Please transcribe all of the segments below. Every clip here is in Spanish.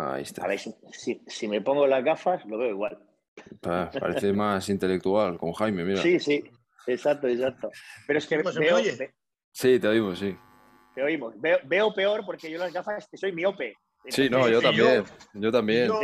Ahí está. A ver, si, si me pongo las gafas, lo veo igual. Pa- Parece más intelectual con Jaime, mira. Sí, sí, exacto, exacto. Pero es que ¿Cómo se me veo, oye? ve- Sí, te oímos, sí. te oímos. Veo, veo peor porque yo las gafas que soy miope. Sí, no, Entonces, yo también. Yo también. yo-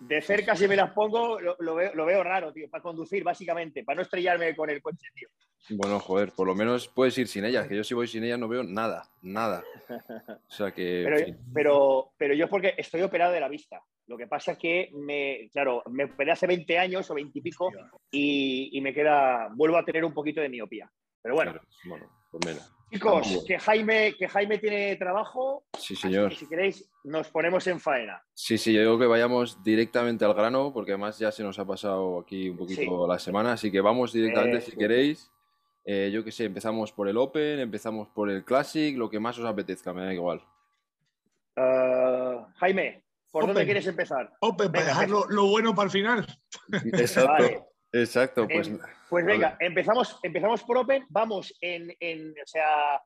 De, cerca si me las pongo, lo, lo veo, lo veo raro, tío, para conducir, básicamente, para no estrellarme con el coche, tío. Bueno, joder, por lo menos puedes ir sin ellas, que yo si voy sin ellas no veo nada, nada. O sea que, Pero, pero, pero yo porque estoy operado de la vista. Lo que pasa es que me, claro, me operé hace 20 años o 20 y pico y, y me queda, vuelvo a tener un poquito de miopía. Pero bueno, Claro, bueno, pues mira. Chicos, que Jaime, que Jaime tiene trabajo, Sí, así señor. que si queréis nos ponemos en faena. Sí, sí, yo digo que vayamos directamente al grano, porque además ya se nos ha pasado aquí un poquito Sí. la semana, así que vamos directamente si queréis. Eh, yo qué sé, empezamos por el Open, empezamos por el Classic, lo que más os apetezca, me da igual. Ah, Jaime, ¿por dónde quieres empezar? Open, para Venga, dejar lo, lo bueno para el final. Exacto, Vale. Exacto, pues Eh, Pues Vale. venga, empezamos, empezamos por Open, vamos en, en, o sea,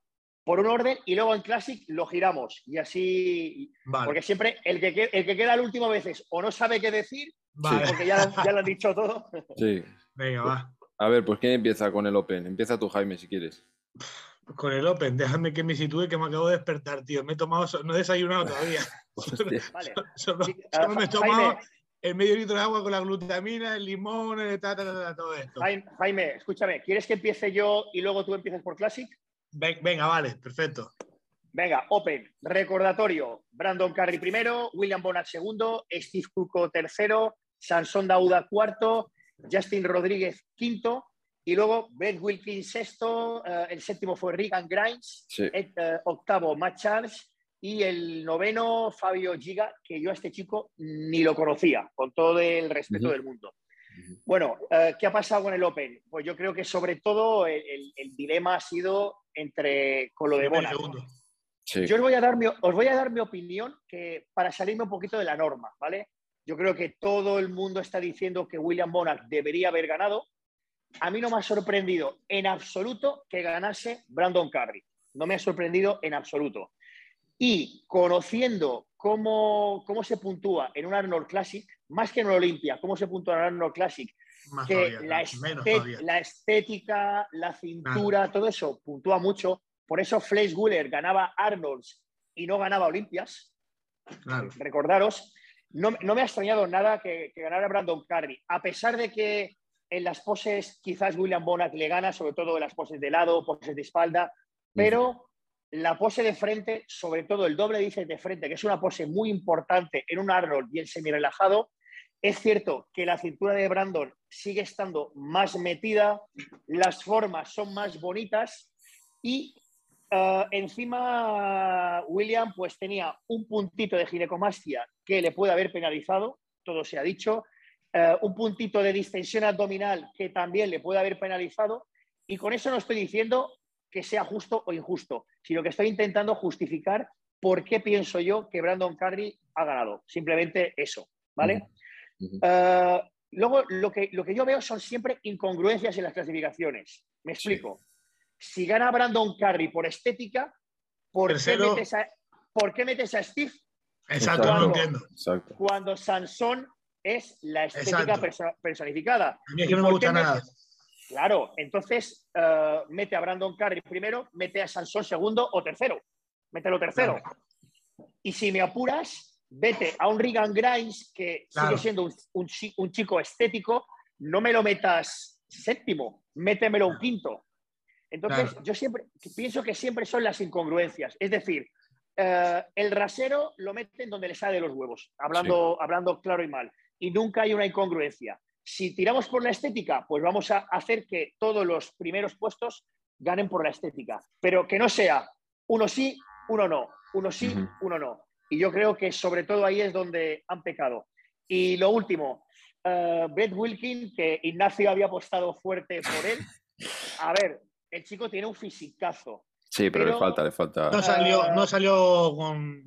por un orden y luego en Classic lo giramos. Y así, Vale, porque siempre el que, el que queda la última veces o no sabe qué decir, vale. porque ya, ya lo han dicho todo. sí. Venga, va. A ver, pues ¿quién empieza con el Open? Empieza tú, Jaime, si quieres. Con el Open, déjame que me sitúe que me acabo de despertar, tío. Me he tomado, no he desayunado todavía. Hostia. Vale. Solo, Sí, solo me he tomado Jaime, el medio litro de agua con la glutamina, el limón, el ta, ta, ta, ta, todo esto. Jaime, Jaime, escúchame, ¿quieres que empiece yo y luego tú empieces por Classic? Ven- Venga, vale, perfecto. Venga, Open, recordatorio, Brandon Carey primero, William Bonat segundo, Steve Cuco tercero, Sansón Dauda cuarto, Justin Rodríguez quinto, y luego Ben Wilkins sexto, eh, el séptimo fue Regan Grimes, Sí. eh, octavo Matt Charles y el noveno Fabio Giga, que yo a este chico ni lo conocía, con todo el respeto Ujú. del mundo. Bueno, eh, ¿qué ha pasado con el Open? Pues yo creo que sobre todo el, el- el dilema ha sido entre con lo de segundo. Sí. Yo os voy, a dar mi, os voy a dar mi opinión que para salirme un poquito de la norma, ¿vale? Yo creo que todo el mundo está diciendo que William Bonner debería haber ganado. A mí no me ha sorprendido en absoluto que ganase Brandon Carey. No me ha sorprendido en absoluto. Y conociendo cómo, cómo se puntúa en un Arnold Classic, más que en un Olympia, cómo se puntúa en un Arnold Classic, Más que todavía, la, menos todavía. la estética, la cintura, todo eso puntúa mucho. Por eso Flex Wheeler ganaba Arnolds y no ganaba Olimpias. Claro. Recordaros, no, no me ha extrañado nada que, que ganara Brandon Carney, a pesar de que en las poses quizás William Bonac le gana, sobre todo en las poses de lado, poses de espalda, pero la pose de frente, sobre todo el doble bíceps de frente, que es una pose muy importante en un Arnold el semirelajado, es cierto que la cintura de Brandon sigue estando más metida, las formas son más bonitas y eh, encima William pues tenía un puntito de ginecomastia que le puede haber penalizado, todo se ha dicho, eh, un puntito de distensión abdominal que también le puede haber penalizado y con eso no estoy diciendo que sea justo o injusto, sino que estoy intentando justificar por qué pienso yo que Brandon Carney ha ganado. Simplemente eso, ¿vale? Eh, luego, lo que, lo que yo veo son siempre incongruencias en las clasificaciones. Me explico. Si gana Brandon Carney por estética, ¿por, qué metes, a, por qué metes a Steve Exacto, no entiendo. Exacto. cuando Sansón es la estética Exacto. perso- personificada? A mí es ¿Y que no me gusta nada. metes- Claro, entonces eh, mete a Brandon Carey primero, mete a Sansón segundo o tercero. Mételo tercero. Y si me apuras, vete a un Regan Grimes que Claro. sigue siendo un, un chi- un chico estético, no me lo metas séptimo, métemelo un quinto. Entonces, Claro. yo siempre pienso que siempre son las incongruencias. Es decir, eh, el rasero lo meten donde le sale de los huevos, hablando, hablando claro y mal. Y nunca hay una incongruencia. Si tiramos por la estética, pues vamos a hacer que todos los primeros puestos ganen por la estética. Pero que no sea uno sí, uno no, uno sí, uno no. Y yo creo que sobre todo ahí es donde han pecado. Y lo último, eh, Brett Wilkin, que Ignacio había apostado fuerte por él. A ver, el chico tiene un fisicazo. Sí, pero, Pero- le falta, le falta. No salió, no salió con.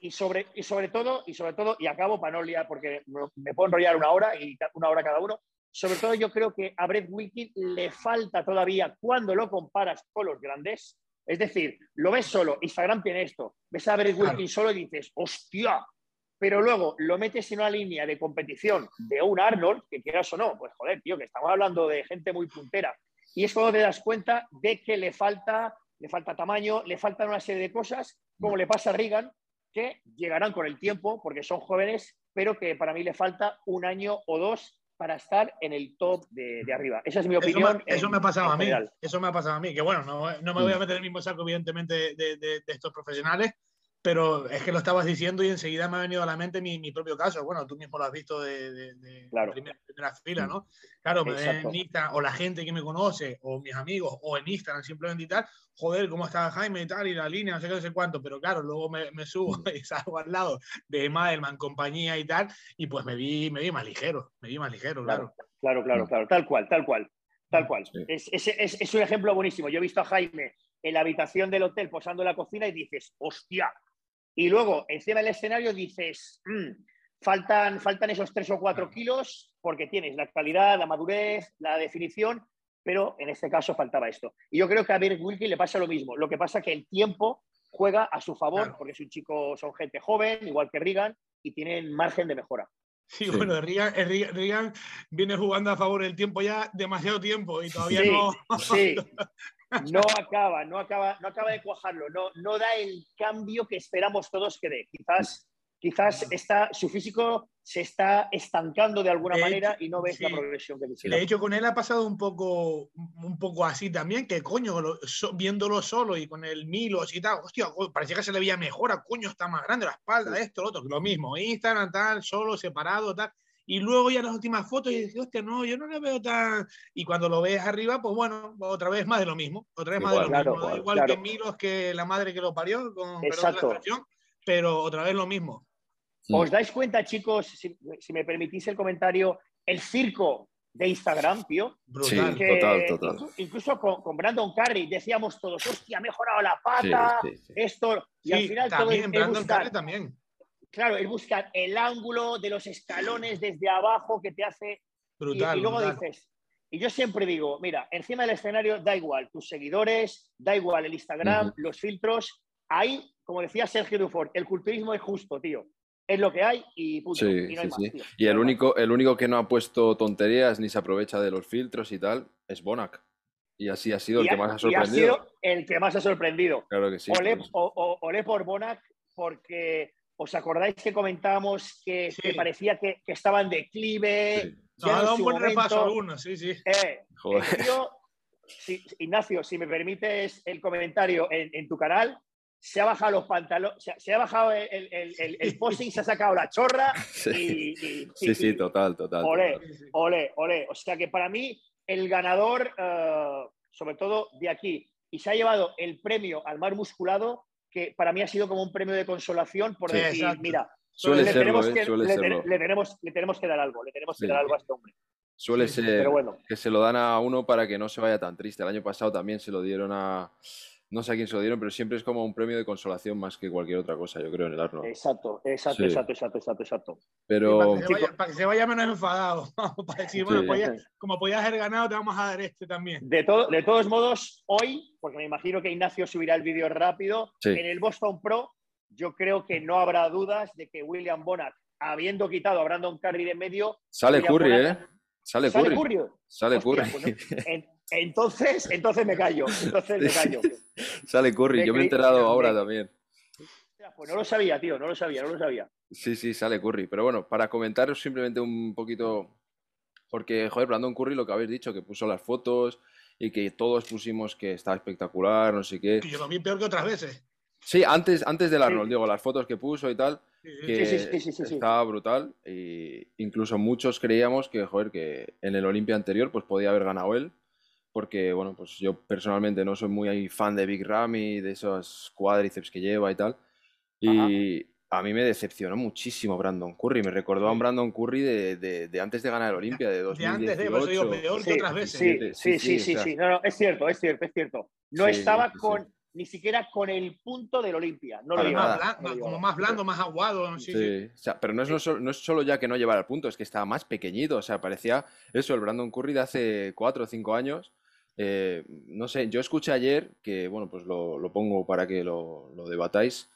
Y sobre, y sobre todo, y sobre todo, y acabo para no liar, porque me puedo enrollar una hora y una hora cada uno. Sobre todo, yo creo que a Brett Wilkin le falta todavía cuando lo comparas con los grandes. Es decir, lo ves solo, Instagram tiene esto, ves a Brett Claro. Wilkin solo y dices, hostia, pero luego lo metes en una línea de competición de un Arnold, que quieras o no, pues joder, tío, que estamos hablando de gente muy puntera. Y es cuando te das cuenta de que le falta, le falta tamaño, le faltan una serie de cosas, como le pasa a Reagan, que llegarán con el tiempo, porque son jóvenes, pero que para mí le falta un año o dos para estar en el top de, arriba. Esa es mi opinión. Eso me, ha pasado a mí. Eso me ha pasado a mí. Que bueno, no, me voy a mm. meter en el mismo saco, evidentemente, de, estos profesionales, pero es que lo estabas diciendo y enseguida me ha venido a la mente mi, mi propio caso. Bueno, tú mismo lo has visto de, primera, fila, ¿no? Claro, en Instagram, o la gente que me conoce, o mis amigos, o en Instagram simplemente y tal, joder, ¿cómo está Jaime y tal? Y la línea, no sé qué, no sé cuánto, pero claro, luego me, me subo y salgo al lado de Madelman, compañía y tal, y pues me vi, me vi más ligero, me vi más ligero, claro. Claro, claro, claro, tal cual, tal cual, tal cual. Es, es, es, un ejemplo buenísimo. Yo he visto a Jaime en la habitación del hotel posando en la cocina y dices, hostia. Y luego, encima del escenario, dices, mm, faltan, faltan esos tres o cuatro kilos porque tienes la calidad, la madurez, la definición, pero en este caso faltaba esto. Y yo creo que a Birk Wilkie le pasa lo mismo. Lo que pasa es que el tiempo juega a su favor, porque es un chico, son gente joven, igual que Regan, y tienen margen de mejora. Sí, bueno, Regan, viene jugando a favor del tiempo ya demasiado tiempo y todavía no. Sí, no acaba, no acaba, no acaba de cuajarlo, no, no da el cambio que esperamos todos que dé. Quizás quizás está, su físico se está estancando de alguna manera y no ves la progresión que quisiera. De hecho, con él ha pasado un poco, un poco así también, que coño, viéndolo solo y con el Milos y tal, hostia, parecía que se le veía mejor, a coño, está más grande la espalda, esto, lo otro, lo mismo, Instagram, tal, solo, separado, tal. Y luego ya las últimas fotos y dices, hostia, no, yo no le veo tan... Y cuando lo ves arriba, pues bueno, otra vez más de lo mismo. Otra vez más de lo mismo. Igual que Milos, que la madre que lo parió, con Exacto. pero otra vez lo mismo. ¿Os dais cuenta, chicos, si, me permitís el comentario, el circo de Instagram, tío? Brutal. total, total. Incluso, con, Brandon Carey decíamos todos, hostia, ha mejorado la pata, esto, y al final también, todo Brandon Carrey también. Claro, es buscar el ángulo de los escalones desde abajo que te hace... Brutal, y, luego dices, y yo siempre digo, mira, encima del escenario da igual tus seguidores, da igual el Instagram, los filtros. Ahí, como decía Sergio Dufort, el culturismo es justo, tío es lo que hay y punto. y, no hay más, y el único, el único que no ha puesto tonterías ni se aprovecha de los filtros y tal es Bonac. Y así ha sido el que más ha sorprendido. Y ha sido el que más ha sorprendido. Claro que sí. Olé, por Bonac porque os acordáis que comentábamos que, parecía que, que, estaba en declive. Sí. ha dado un buen repaso algunos, sí, sí. Eh, Ignacio, si me permites el comentario en, en tu canal, se ha bajado los pantalones, se, ha bajado el, el, el, posing, se ha sacado la chorra y, sí, sí, total, total. Ole, ole, ole. O sea que para mí el ganador, eh, sobre todo de aquí, y se ha llevado el premio al mar musculado, que para mí ha sido como un premio de consolación por decir, mira, suele le, tenemos que, le, tenemos, le, tenemos, que dar algo, le tenemos que dar algo a este hombre. Suele ser que se lo dan a uno para que no se vaya tan triste. El año pasado también se lo dieron a no sé a quién se lo dieron, pero siempre es como un premio de consolación más que cualquier otra cosa, yo creo, en el Arnold. Exacto, exacto, exacto, exacto, exacto, exacto. Pero... Para que, se vaya, menos enfadado, para decir, bueno, como podías haber ganado, te vamos a dar este también. De, todo, de todos modos, hoy, porque me imagino que Ignacio subirá el vídeo rápido, en el Boston Pro, yo creo que no habrá dudas de que William Bonat, habiendo quitado a Brandon Curry de medio... Sale Curry, ¿eh? Sale, Curry. Sale Curry. Pues entonces, entonces me callo. Entonces me callo. Sale Curry, yo me he enterado ahora también. Pues no lo sabía, tío, no lo sabía, no lo sabía. Sí, sí, sale Curry. Pero bueno, para comentaros simplemente un poquito, porque, joder, Brandon Curry, lo que habéis dicho, que puso las fotos y que todos pusimos que estaba espectacular, no sé qué. Que yo lo vi peor que otras veces. Sí, antes, antes del Arnold, digo, las fotos que puso y tal, que estaba brutal. E incluso muchos creíamos que, joder, que en el Olimpia anterior pues podía haber ganado él porque, bueno, pues yo personalmente no soy muy fan de Big Ramy, de esos cuádriceps que lleva y tal. Y a mí me decepcionó muchísimo Brandon Curry. Me recordó a un Brandon Curry de, de, antes de ganar el Olimpia, de 2018. De antes, de, digo, peor que otras veces. Sí, sí, sí, sí, No, no, es cierto, es cierto, es cierto. No estaba con, ni siquiera con el punto del Olimpia. No lo como más blando, más aguado. Sí, sí. O sea, pero no es, no, es solo ya que no llevara el punto, es que estaba más pequeñito. O sea, parecía eso, el Brandon Curry de hace cuatro o cinco años eh, no sé, yo escuché ayer, que bueno, pues lo, pongo para que lo, debatáis,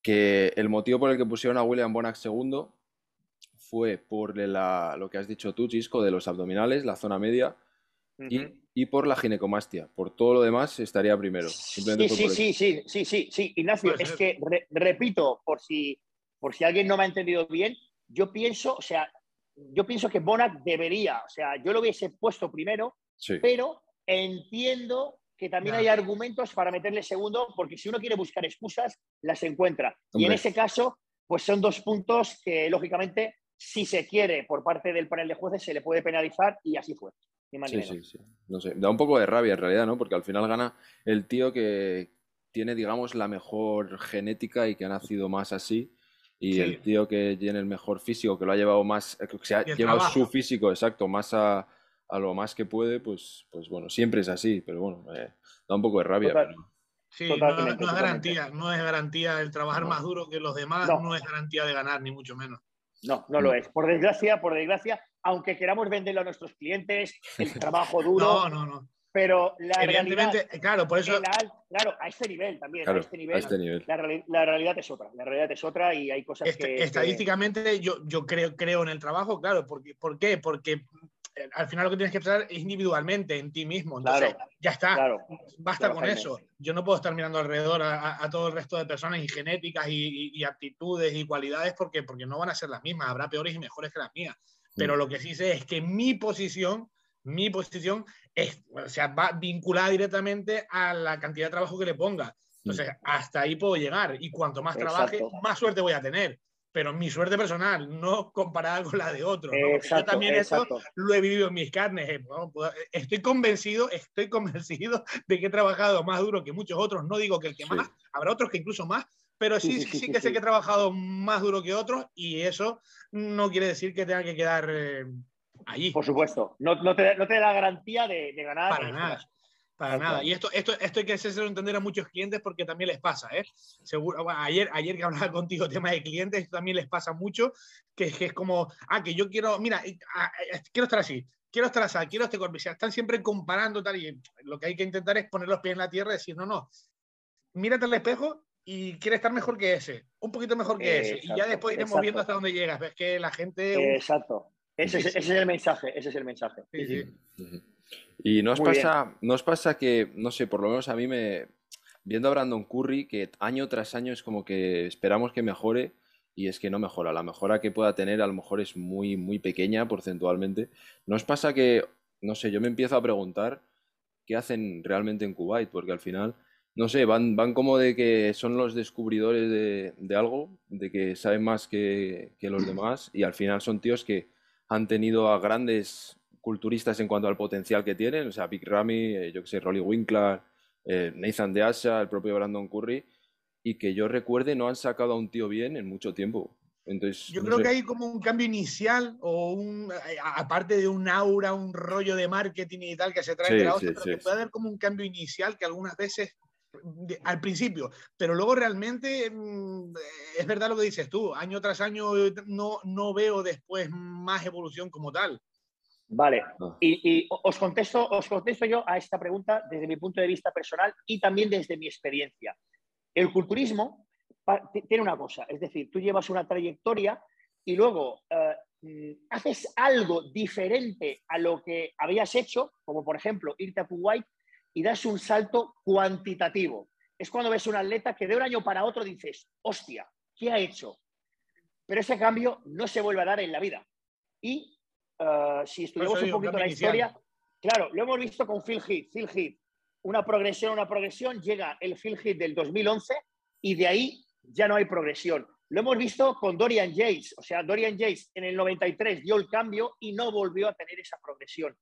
que el motivo por el que pusieron a William Bonac segundo fue por lo que has dicho tú, Chisco, de los abdominales, la zona media, y, por la ginecomastia. Por todo lo demás estaría primero. Sí, sí, sí, sí, sí, sí, sí, Ignacio, es que, repito, por si, por si alguien no me ha entendido bien, yo pienso, o sea, yo pienso que Bonac debería, o sea, yo lo hubiese puesto primero, pero entiendo que también hay argumentos para meterle segundo, porque si uno quiere buscar excusas, las encuentra. Y en ese caso, pues son dos puntos que, lógicamente, si se quiere por parte del panel de jueces, se le puede penalizar y así fue. Sí, sí, sí. No sé. Da un poco de rabia en realidad, ¿no? Porque al final gana el tío que tiene, digamos, la mejor genética y que ha nacido más así. Y el tío que tiene el mejor físico, que lo ha llevado más, que se ha llevado su físico, exacto, más a, lo más que puede, pues, pues bueno, siempre es así, pero bueno, da un poco de rabia. Sí, no, es garantía, no es garantía el trabajar más duro que los demás, no es garantía de ganar, ni mucho menos. No, no lo es. Por desgracia, por desgracia, aunque queramos venderlo a nuestros clientes, el trabajo duro. no, no, no. Pero la realidad, claro, por eso. claro, a este nivel también. a este nivel, este La, realidad es otra. La realidad es otra y hay cosas este, que. Estadísticamente, Yo, yo creo, creo en el trabajo, claro. Porque, ¿Por qué? Porque eh, al final lo que tienes que pensar es individualmente, en ti mismo. Entonces, ya está. Basta con eso. Yo no puedo estar mirando alrededor a, todo el resto de personas y genéticas y, aptitudes y cualidades porque, porque no van a ser las mismas. Habrá peores y mejores que las mías. Pero mm. lo que sí sé es que mi posición, mi posición es, o sea, va vinculada directamente a la cantidad de trabajo que le ponga. Entonces, mm. hasta ahí puedo llegar. Y cuanto más trabaje, más suerte voy a tener pero mi suerte personal, no comparada con la de otros. Yo también eso lo he vivido en mis carnes. Eh, pues, estoy convencido, estoy convencido de que he trabajado más duro que muchos otros. No digo que el que más, habrá otros que incluso más, pero sí, sí, sí, que sé que he trabajado más duro que otros y eso no quiere decir que tenga que quedar eh, allí. Por supuesto, no, no, te, no, te, da la garantía de, de ganar. Para nada. Para nada. Y esto, esto, esto hay que hacerlo entender a muchos clientes porque también les pasa. ¿eh? Seguro, ayer, ayer que hablaba contigo tema de clientes, esto también les pasa mucho, que, que es como, ah, que yo quiero, mira, quiero estar así, quiero estar así, quiero este cuerpo. Están siempre comparando tal y lo que hay que intentar es poner los pies en la tierra y decir, no, no, mírate al espejo y quieres estar mejor que ese, un poquito mejor que ese. Y ya después iremos viendo hasta dónde llegas. Ves que la gente... Exacto. Ese, ese, es el mensaje, ese es el mensaje. Sí, sí. Y nos pasa, nos pasa que, no sé, por lo menos a mí me. Viendo a Brandon Curry, que año tras año es como que esperamos que mejore y es que no mejora. La mejora que pueda tener a lo mejor es muy, muy pequeña porcentualmente. Nos pasa que, no sé, yo me empiezo a preguntar qué hacen realmente en Kuwait, porque al final, no sé, van, van como de que son los descubridores de, de algo, de que saben más que, que los demás y al final son tíos que han tenido a grandes culturistas en cuanto al potencial que tienen, o sea, Big Ramy, eh, yo que sé, Rolly Winkler, eh, Nathan de el propio Brandon Curry, y que yo recuerde no han sacado a un tío bien en mucho tiempo. Entonces, yo creo que hay como un cambio inicial o un, eh, aparte de un aura, un rollo de marketing y tal que se trae de la otra, pero que puede haber como un cambio inicial que algunas veces al principio, pero luego realmente mm, es verdad lo que dices tú, año tras año no, no veo después más evolución como tal. Vale, y, os, contesto, os contesto yo a esta pregunta desde mi punto de vista personal y también desde mi experiencia. El culturismo tiene una cosa, es decir, tú llevas una trayectoria y luego eh, mm, haces algo diferente a lo que habías hecho, como por ejemplo irte a Kuwait y das un salto cuantitativo. Es cuando ves un atleta que de un año para otro dices, hostia, ¿qué ha hecho? Pero ese cambio no se vuelve a dar en la vida. Y eh, si estudiamos un poquito la historia, claro, lo hemos visto con Phil Heath. Phil Heath, una progresión, una progresión, llega el Phil Heath del 2011 y de ahí ya no hay progresión. Lo hemos visto con Dorian Yates, o sea, Dorian Yates en el 93 dio el cambio y no volvió a tener esa progresión.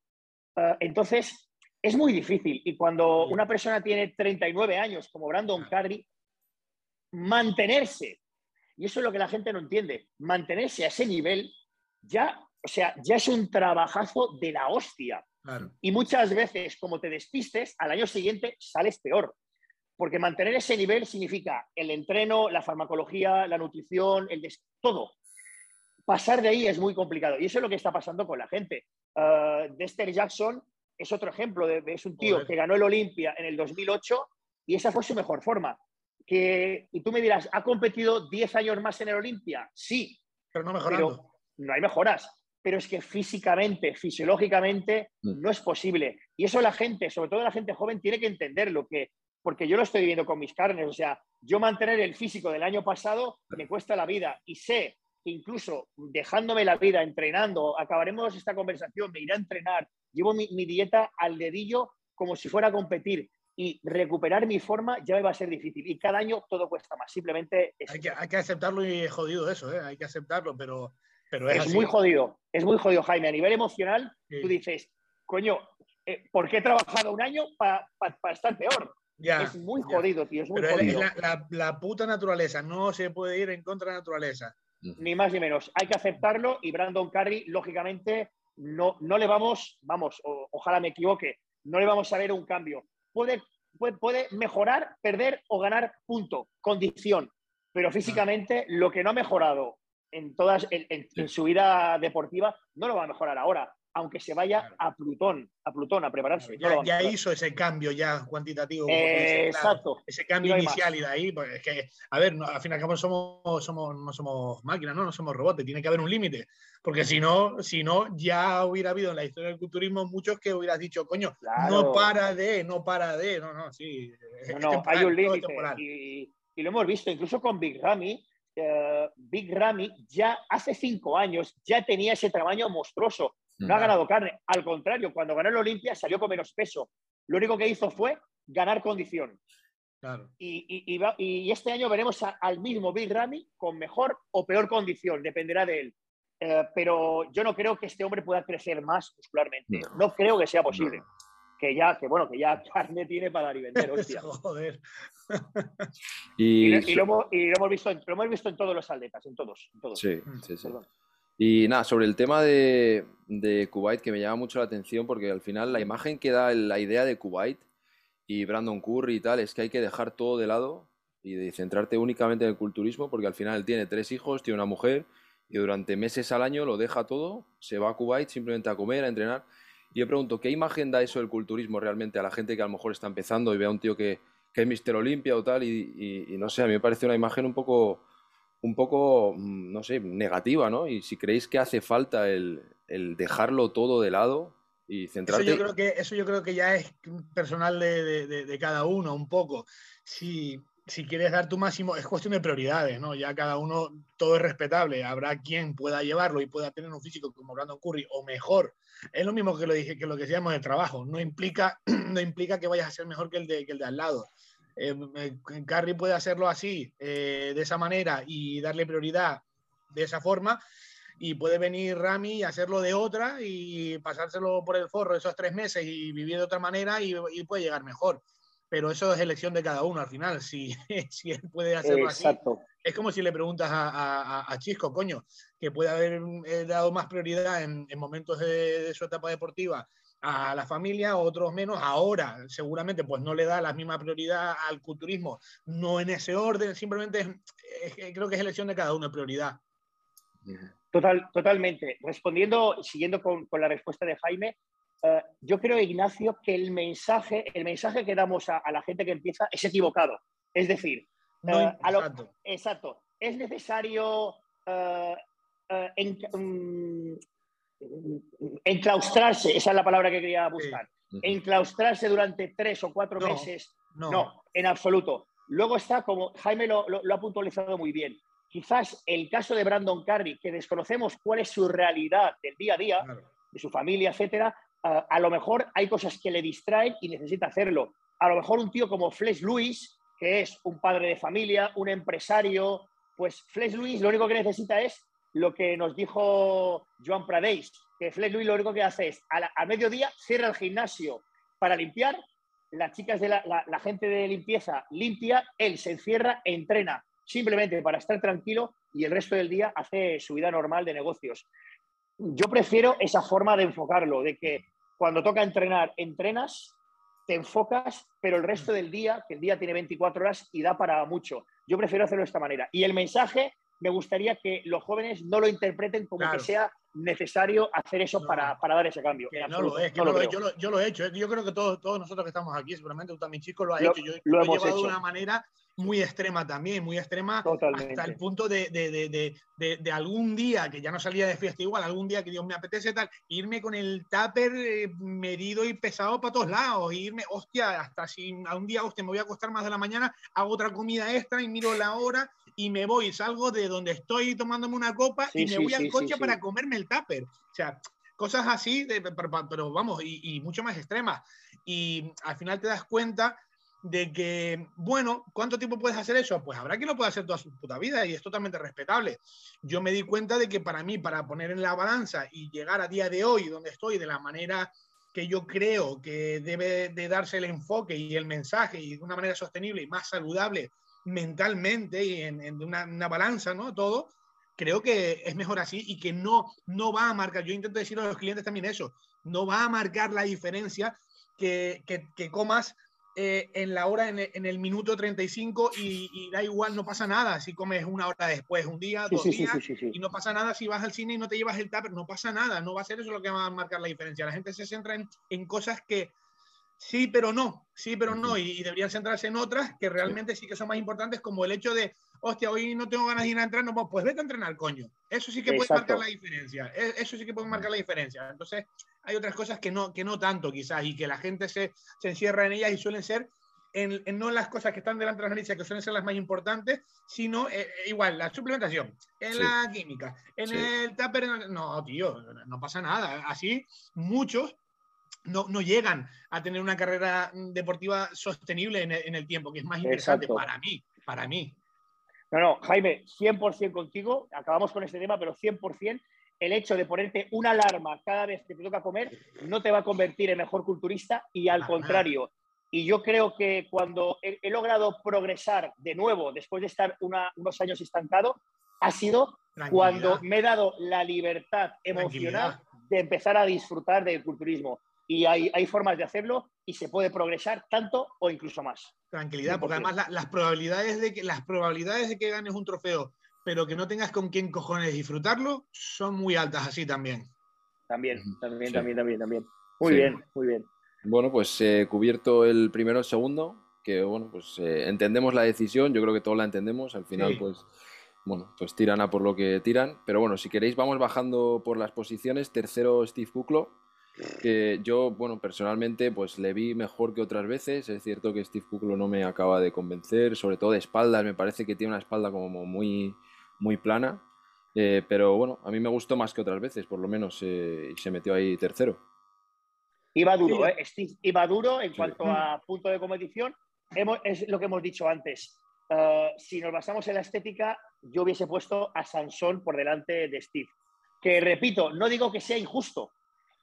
Eh, entonces, es muy difícil y cuando una persona tiene 39 años, como Brandon Carey, mantenerse, y eso es lo que la gente no entiende, mantenerse a ese nivel ya o sea, ya es un trabajazo de la hostia. Y muchas veces, como te despistes, al año siguiente sales peor. Porque mantener ese nivel significa el entreno, la farmacología, la nutrición, el todo. Pasar de ahí es muy complicado. Y eso es lo que está pasando con la gente. Uh, Dexter Jackson es otro ejemplo. De, es un tío que ganó el Olimpia en el 2008 y esa fue su mejor forma. que, y tú me dirás, ¿ha competido 10 años más en el Olimpia? Sí. Pero no mejorando. no hay mejoras. Pero es que físicamente, fisiológicamente, mm. no es posible. Y eso la gente, sobre todo la gente joven, tiene que entenderlo, que, porque yo lo estoy viviendo con mis carnes. O sea, yo mantener el físico del año pasado me cuesta la vida y sé que incluso dejándome la vida, entrenando, acabaremos esta conversación, me iré a entrenar, llevo mi, mi dieta al dedillo como si fuera a competir y recuperar mi forma ya me va a ser difícil. Y cada año todo cuesta más. Simplemente hay, que, hay, que, aceptarlo y es jodido eso, ¿eh? hay que aceptarlo, pero, pero es, muy jodido. Es muy jodido, Jaime. A nivel emocional, tú dices, coño, eh, ¿por qué he trabajado un año para estar peor? Ya, es muy jodido, tío. Es muy pero jodido. Es la, la, puta naturaleza. No se puede ir en contra de la naturaleza. Ni más ni menos. Hay que aceptarlo y Brandon Curry, lógicamente, no, no le vamos, vamos, ojalá me equivoque, no le vamos a ver un cambio. Puede, puede, mejorar, perder o ganar punto, condición. Pero físicamente lo que no ha mejorado en, todas, en, su vida deportiva no lo va a mejorar ahora aunque se vaya a Plutón, a Plutón a prepararse. ya, hizo ese cambio ya cuantitativo. exacto. ese cambio inicial y de ahí, pues es que, a ver, al fin y al cabo somos, somos, no somos máquinas, ¿no? no somos robots, tiene que haber un límite. Porque si no, si no, ya hubiera habido en la historia del culturismo muchos que hubieras dicho, coño, no para de, no para de, no, no, sí. No, hay un límite. Y, y, lo hemos visto, incluso con Big Ramy, eh, Big Ramy ya hace cinco años ya tenía ese tamaño monstruoso. No ha ganado carne. Al contrario, cuando ganó el Olimpia salió con menos peso. Lo único que hizo fue ganar condición. Y, este año veremos al mismo Big Ramy con mejor o peor condición, dependerá de él. Eh, pero yo no creo que este hombre pueda crecer más muscularmente. No, creo que sea posible. Que ya, que bueno, que ya carne tiene para dar y vender, hostia. Joder. y, lo, hemos, visto, lo hemos visto en todos los atletas, en todos. En todos. Sí, sí, sí. Y nada, sobre el tema de, Kuwait, que me llama mucho la atención, porque al final la imagen que da la idea de Kuwait y Brandon Curry y tal, es que hay que dejar todo de lado y de centrarte únicamente en el culturismo, porque al final él tiene tres hijos, tiene una mujer, y durante meses al año lo deja todo, se va a Kuwait simplemente a comer, a entrenar. Y yo pregunto, ¿qué imagen da eso del culturismo realmente a la gente que a lo mejor está empezando y ve a un tío que, es Mister Olimpia o tal? Y, y no sé, a mí me parece una imagen un poco un poco, mm, no sé, negativa, ¿no? Y si creéis que hace falta el, dejarlo todo de lado y centrarte... Eso yo creo que, eso yo creo que ya es personal de, cada uno un poco. Si, si quieres dar tu máximo, es cuestión de prioridades, ¿no? Ya cada uno, todo es respetable. Habrá quien pueda llevarlo y pueda tener un físico como Brandon Curry o mejor. Es lo mismo que lo, dije, que lo que decíamos de trabajo. No implica, no implica que vayas a ser mejor que el de, que el de al lado eh, Carry puede hacerlo así, eh, de esa manera, y darle prioridad de esa forma, y puede venir Rami y hacerlo de otra y pasárselo por el forro esos tres meses y vivir de otra manera y, puede llegar mejor. Pero eso es elección de cada uno al final, si, si él puede hacerlo Exacto. así. Es como si le preguntas a, Chisco, coño, que puede haber eh, dado más prioridad en, momentos de, su etapa deportiva a la familia, otros menos. Ahora, seguramente, pues no le da la misma prioridad al culturismo, no en ese orden, simplemente creo que es elección de cada uno, prioridad. Total, totalmente. Respondiendo, siguiendo con, la respuesta de Jaime, eh, yo creo, Ignacio, que el mensaje, el mensaje que damos a, la gente que empieza es equivocado. Es decir, eh, exacto. Es necesario uh, enclaustrarse, esa es la palabra que quería buscar, enclaustrarse durante tres o cuatro meses, no. en absoluto. Luego está, como Jaime lo, ha puntualizado muy bien, quizás el caso de Brandon Carney, que desconocemos cuál es su realidad del día a día, de su familia, etcétera, a, lo mejor hay cosas que le distraen y necesita hacerlo. A lo mejor un tío como Flesh Lewis, que es un padre de familia, un empresario, pues Flesh Lewis lo único que necesita es lo que nos dijo Joan Pradeix, que Flex Luis lo único que hace es a, mediodía cierra el gimnasio para limpiar, las chicas de la, gente de limpieza limpia, él se encierra, entrena simplemente para estar tranquilo y el resto del día hace su vida normal de negocios. Yo prefiero esa forma de enfocarlo, de que cuando toca entrenar, entrenas, te enfocas, pero el resto del día, que el día tiene 24 horas y da para mucho. Yo prefiero hacerlo de esta manera. Y el mensaje me gustaría que los jóvenes no lo interpreten como que sea necesario hacer eso para, para, dar ese cambio. no lo es, yo, lo, he hecho. Yo creo que todos, todos nosotros que estamos aquí, seguramente tú también, chicos, lo has hecho. Yo lo, he llevado de una manera muy extrema también, muy extrema hasta el punto de, de, algún día, que ya no salía de fiesta igual, algún día que Dios me apetece tal, irme con el tupper eh, medido y pesado para todos lados, irme, hostia, hasta si a un día, hostia, me voy a acostar más de la mañana, hago otra comida extra y miro la hora y me voy, salgo de donde estoy tomándome una copa y me voy al coche para comerme el tupper. O sea, cosas así, pero, vamos, y, mucho más extremas. Y al final te das cuenta de que, bueno, ¿cuánto tiempo puedes hacer eso? Pues habrá quien lo pueda hacer toda su puta vida y es totalmente respetable. Yo me di cuenta de que para mí, para poner en la balanza y llegar a día de hoy donde estoy de la manera que yo creo que debe de darse el enfoque y el mensaje y de una manera sostenible y más saludable mentalmente y en, una, una, balanza, ¿no? Todo, creo que es mejor así y que no, no va a marcar, yo intento decir a los clientes también eso, no va a marcar la diferencia que, que, comas eh, en la hora, en el, minuto 35 y, y, da igual, no pasa nada. Si comes una hora después, un día, dos días, y no pasa nada si vas al cine y no te llevas el tupper, no pasa nada, no va a ser eso lo que va a marcar la diferencia. La gente se centra en, en cosas que, sí, pero no, sí, pero no, y, deberían centrarse en otras que realmente sí que son más importantes, como el hecho de, hostia, hoy no tengo ganas de ir a entrenar, no, pues vete a entrenar, coño. Eso sí que puede marcar la diferencia, e, eso sí que puede marcar la diferencia. Entonces, hay otras cosas que no, que no tanto quizás, y que la gente se, se encierra en ellas y suelen ser en, no las cosas que están delante de las narices, que suelen ser las más importantes, sino eh, eh, igual, la suplementación, en la química, en el tupper, no, tío, no pasa nada. Así, muchos no, no, llegan a tener una carrera deportiva sostenible en el, tiempo, que es más interesante para mí, para mí. No, no, Jaime, 100% contigo, acabamos con este tema, pero 100% el hecho de ponerte una alarma cada vez que te toca comer no te va a convertir en mejor culturista y al contrario. Y yo creo que cuando he, logrado progresar de nuevo, después de estar unos años estancado, ha sido cuando me he dado la libertad emocional de empezar a disfrutar del culturismo y hay, hay, formas de hacerlo y se puede progresar tanto o incluso más. Tranquilidad, porque además las, probabilidades de que, las probabilidades de que ganes un trofeo, pero que no tengas con quién cojones disfrutarlo, son muy altas así también. También, también, también, también, también. Muy bien, muy bien. Bueno, pues he cubierto el primero, el segundo, que bueno, pues eh, entendemos la decisión, yo creo que todos la entendemos, al final pues bueno, pues tiran a por lo que tiran, pero bueno, si queréis vamos bajando por las posiciones, tercero Steve Kuklo, que yo, bueno, personalmente, pues le vi mejor que otras veces. Es cierto que Steve Kuklo no me acaba de convencer, sobre todo de espaldas, me parece que tiene una espalda como muy, muy plana. Eh, pero bueno, a mí me gustó más que otras veces, por lo menos, eh, y se metió ahí tercero. Iba duro, ¿eh? Steve iba duro en cuanto a punto de competición. es lo que hemos dicho antes. Eh, si nos basamos en la estética, yo hubiese puesto a Sansón por delante de Steve. Que repito, no digo que sea injusto,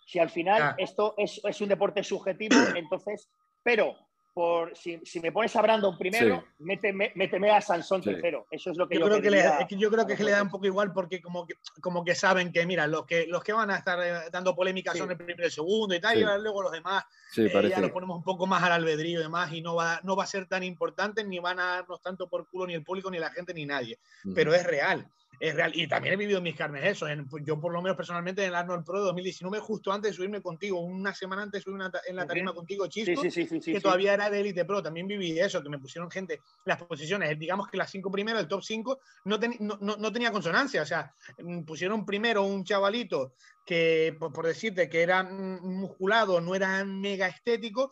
si al final esto es, es, un deporte subjetivo, entonces, pero por, si, si, me pones a Brandon primero, méteme, méteme, a Sansón tercero. Eso es lo que yo, creo que le, yo creo que, le da un poco igual porque como que, como que saben que, mira, los que, los que van a estar eh, dando polémica son el primero y el segundo y tal, y luego los demás eh, ya los ponemos un poco más al albedrío y demás, y no va, no va a ser tan importante, ni van a darnos tanto por culo ni el público, ni la gente, ni nadie. Pero es real es real. Y también he vivido en mis carnes eso. En, yo, por lo menos personalmente, en el Arnold Pro de 2019, justo antes de subirme contigo, una semana antes de subirme en la tarima contigo, Chisco, que todavía era de Elite Pro. También viví eso, que me pusieron gente, las posiciones, digamos que las cinco primeras, el top 5, no, no, no, tenía consonancia. O sea, mm, pusieron primero un chavalito que, por, por decirte, que era mm, musculado, no era mega estético,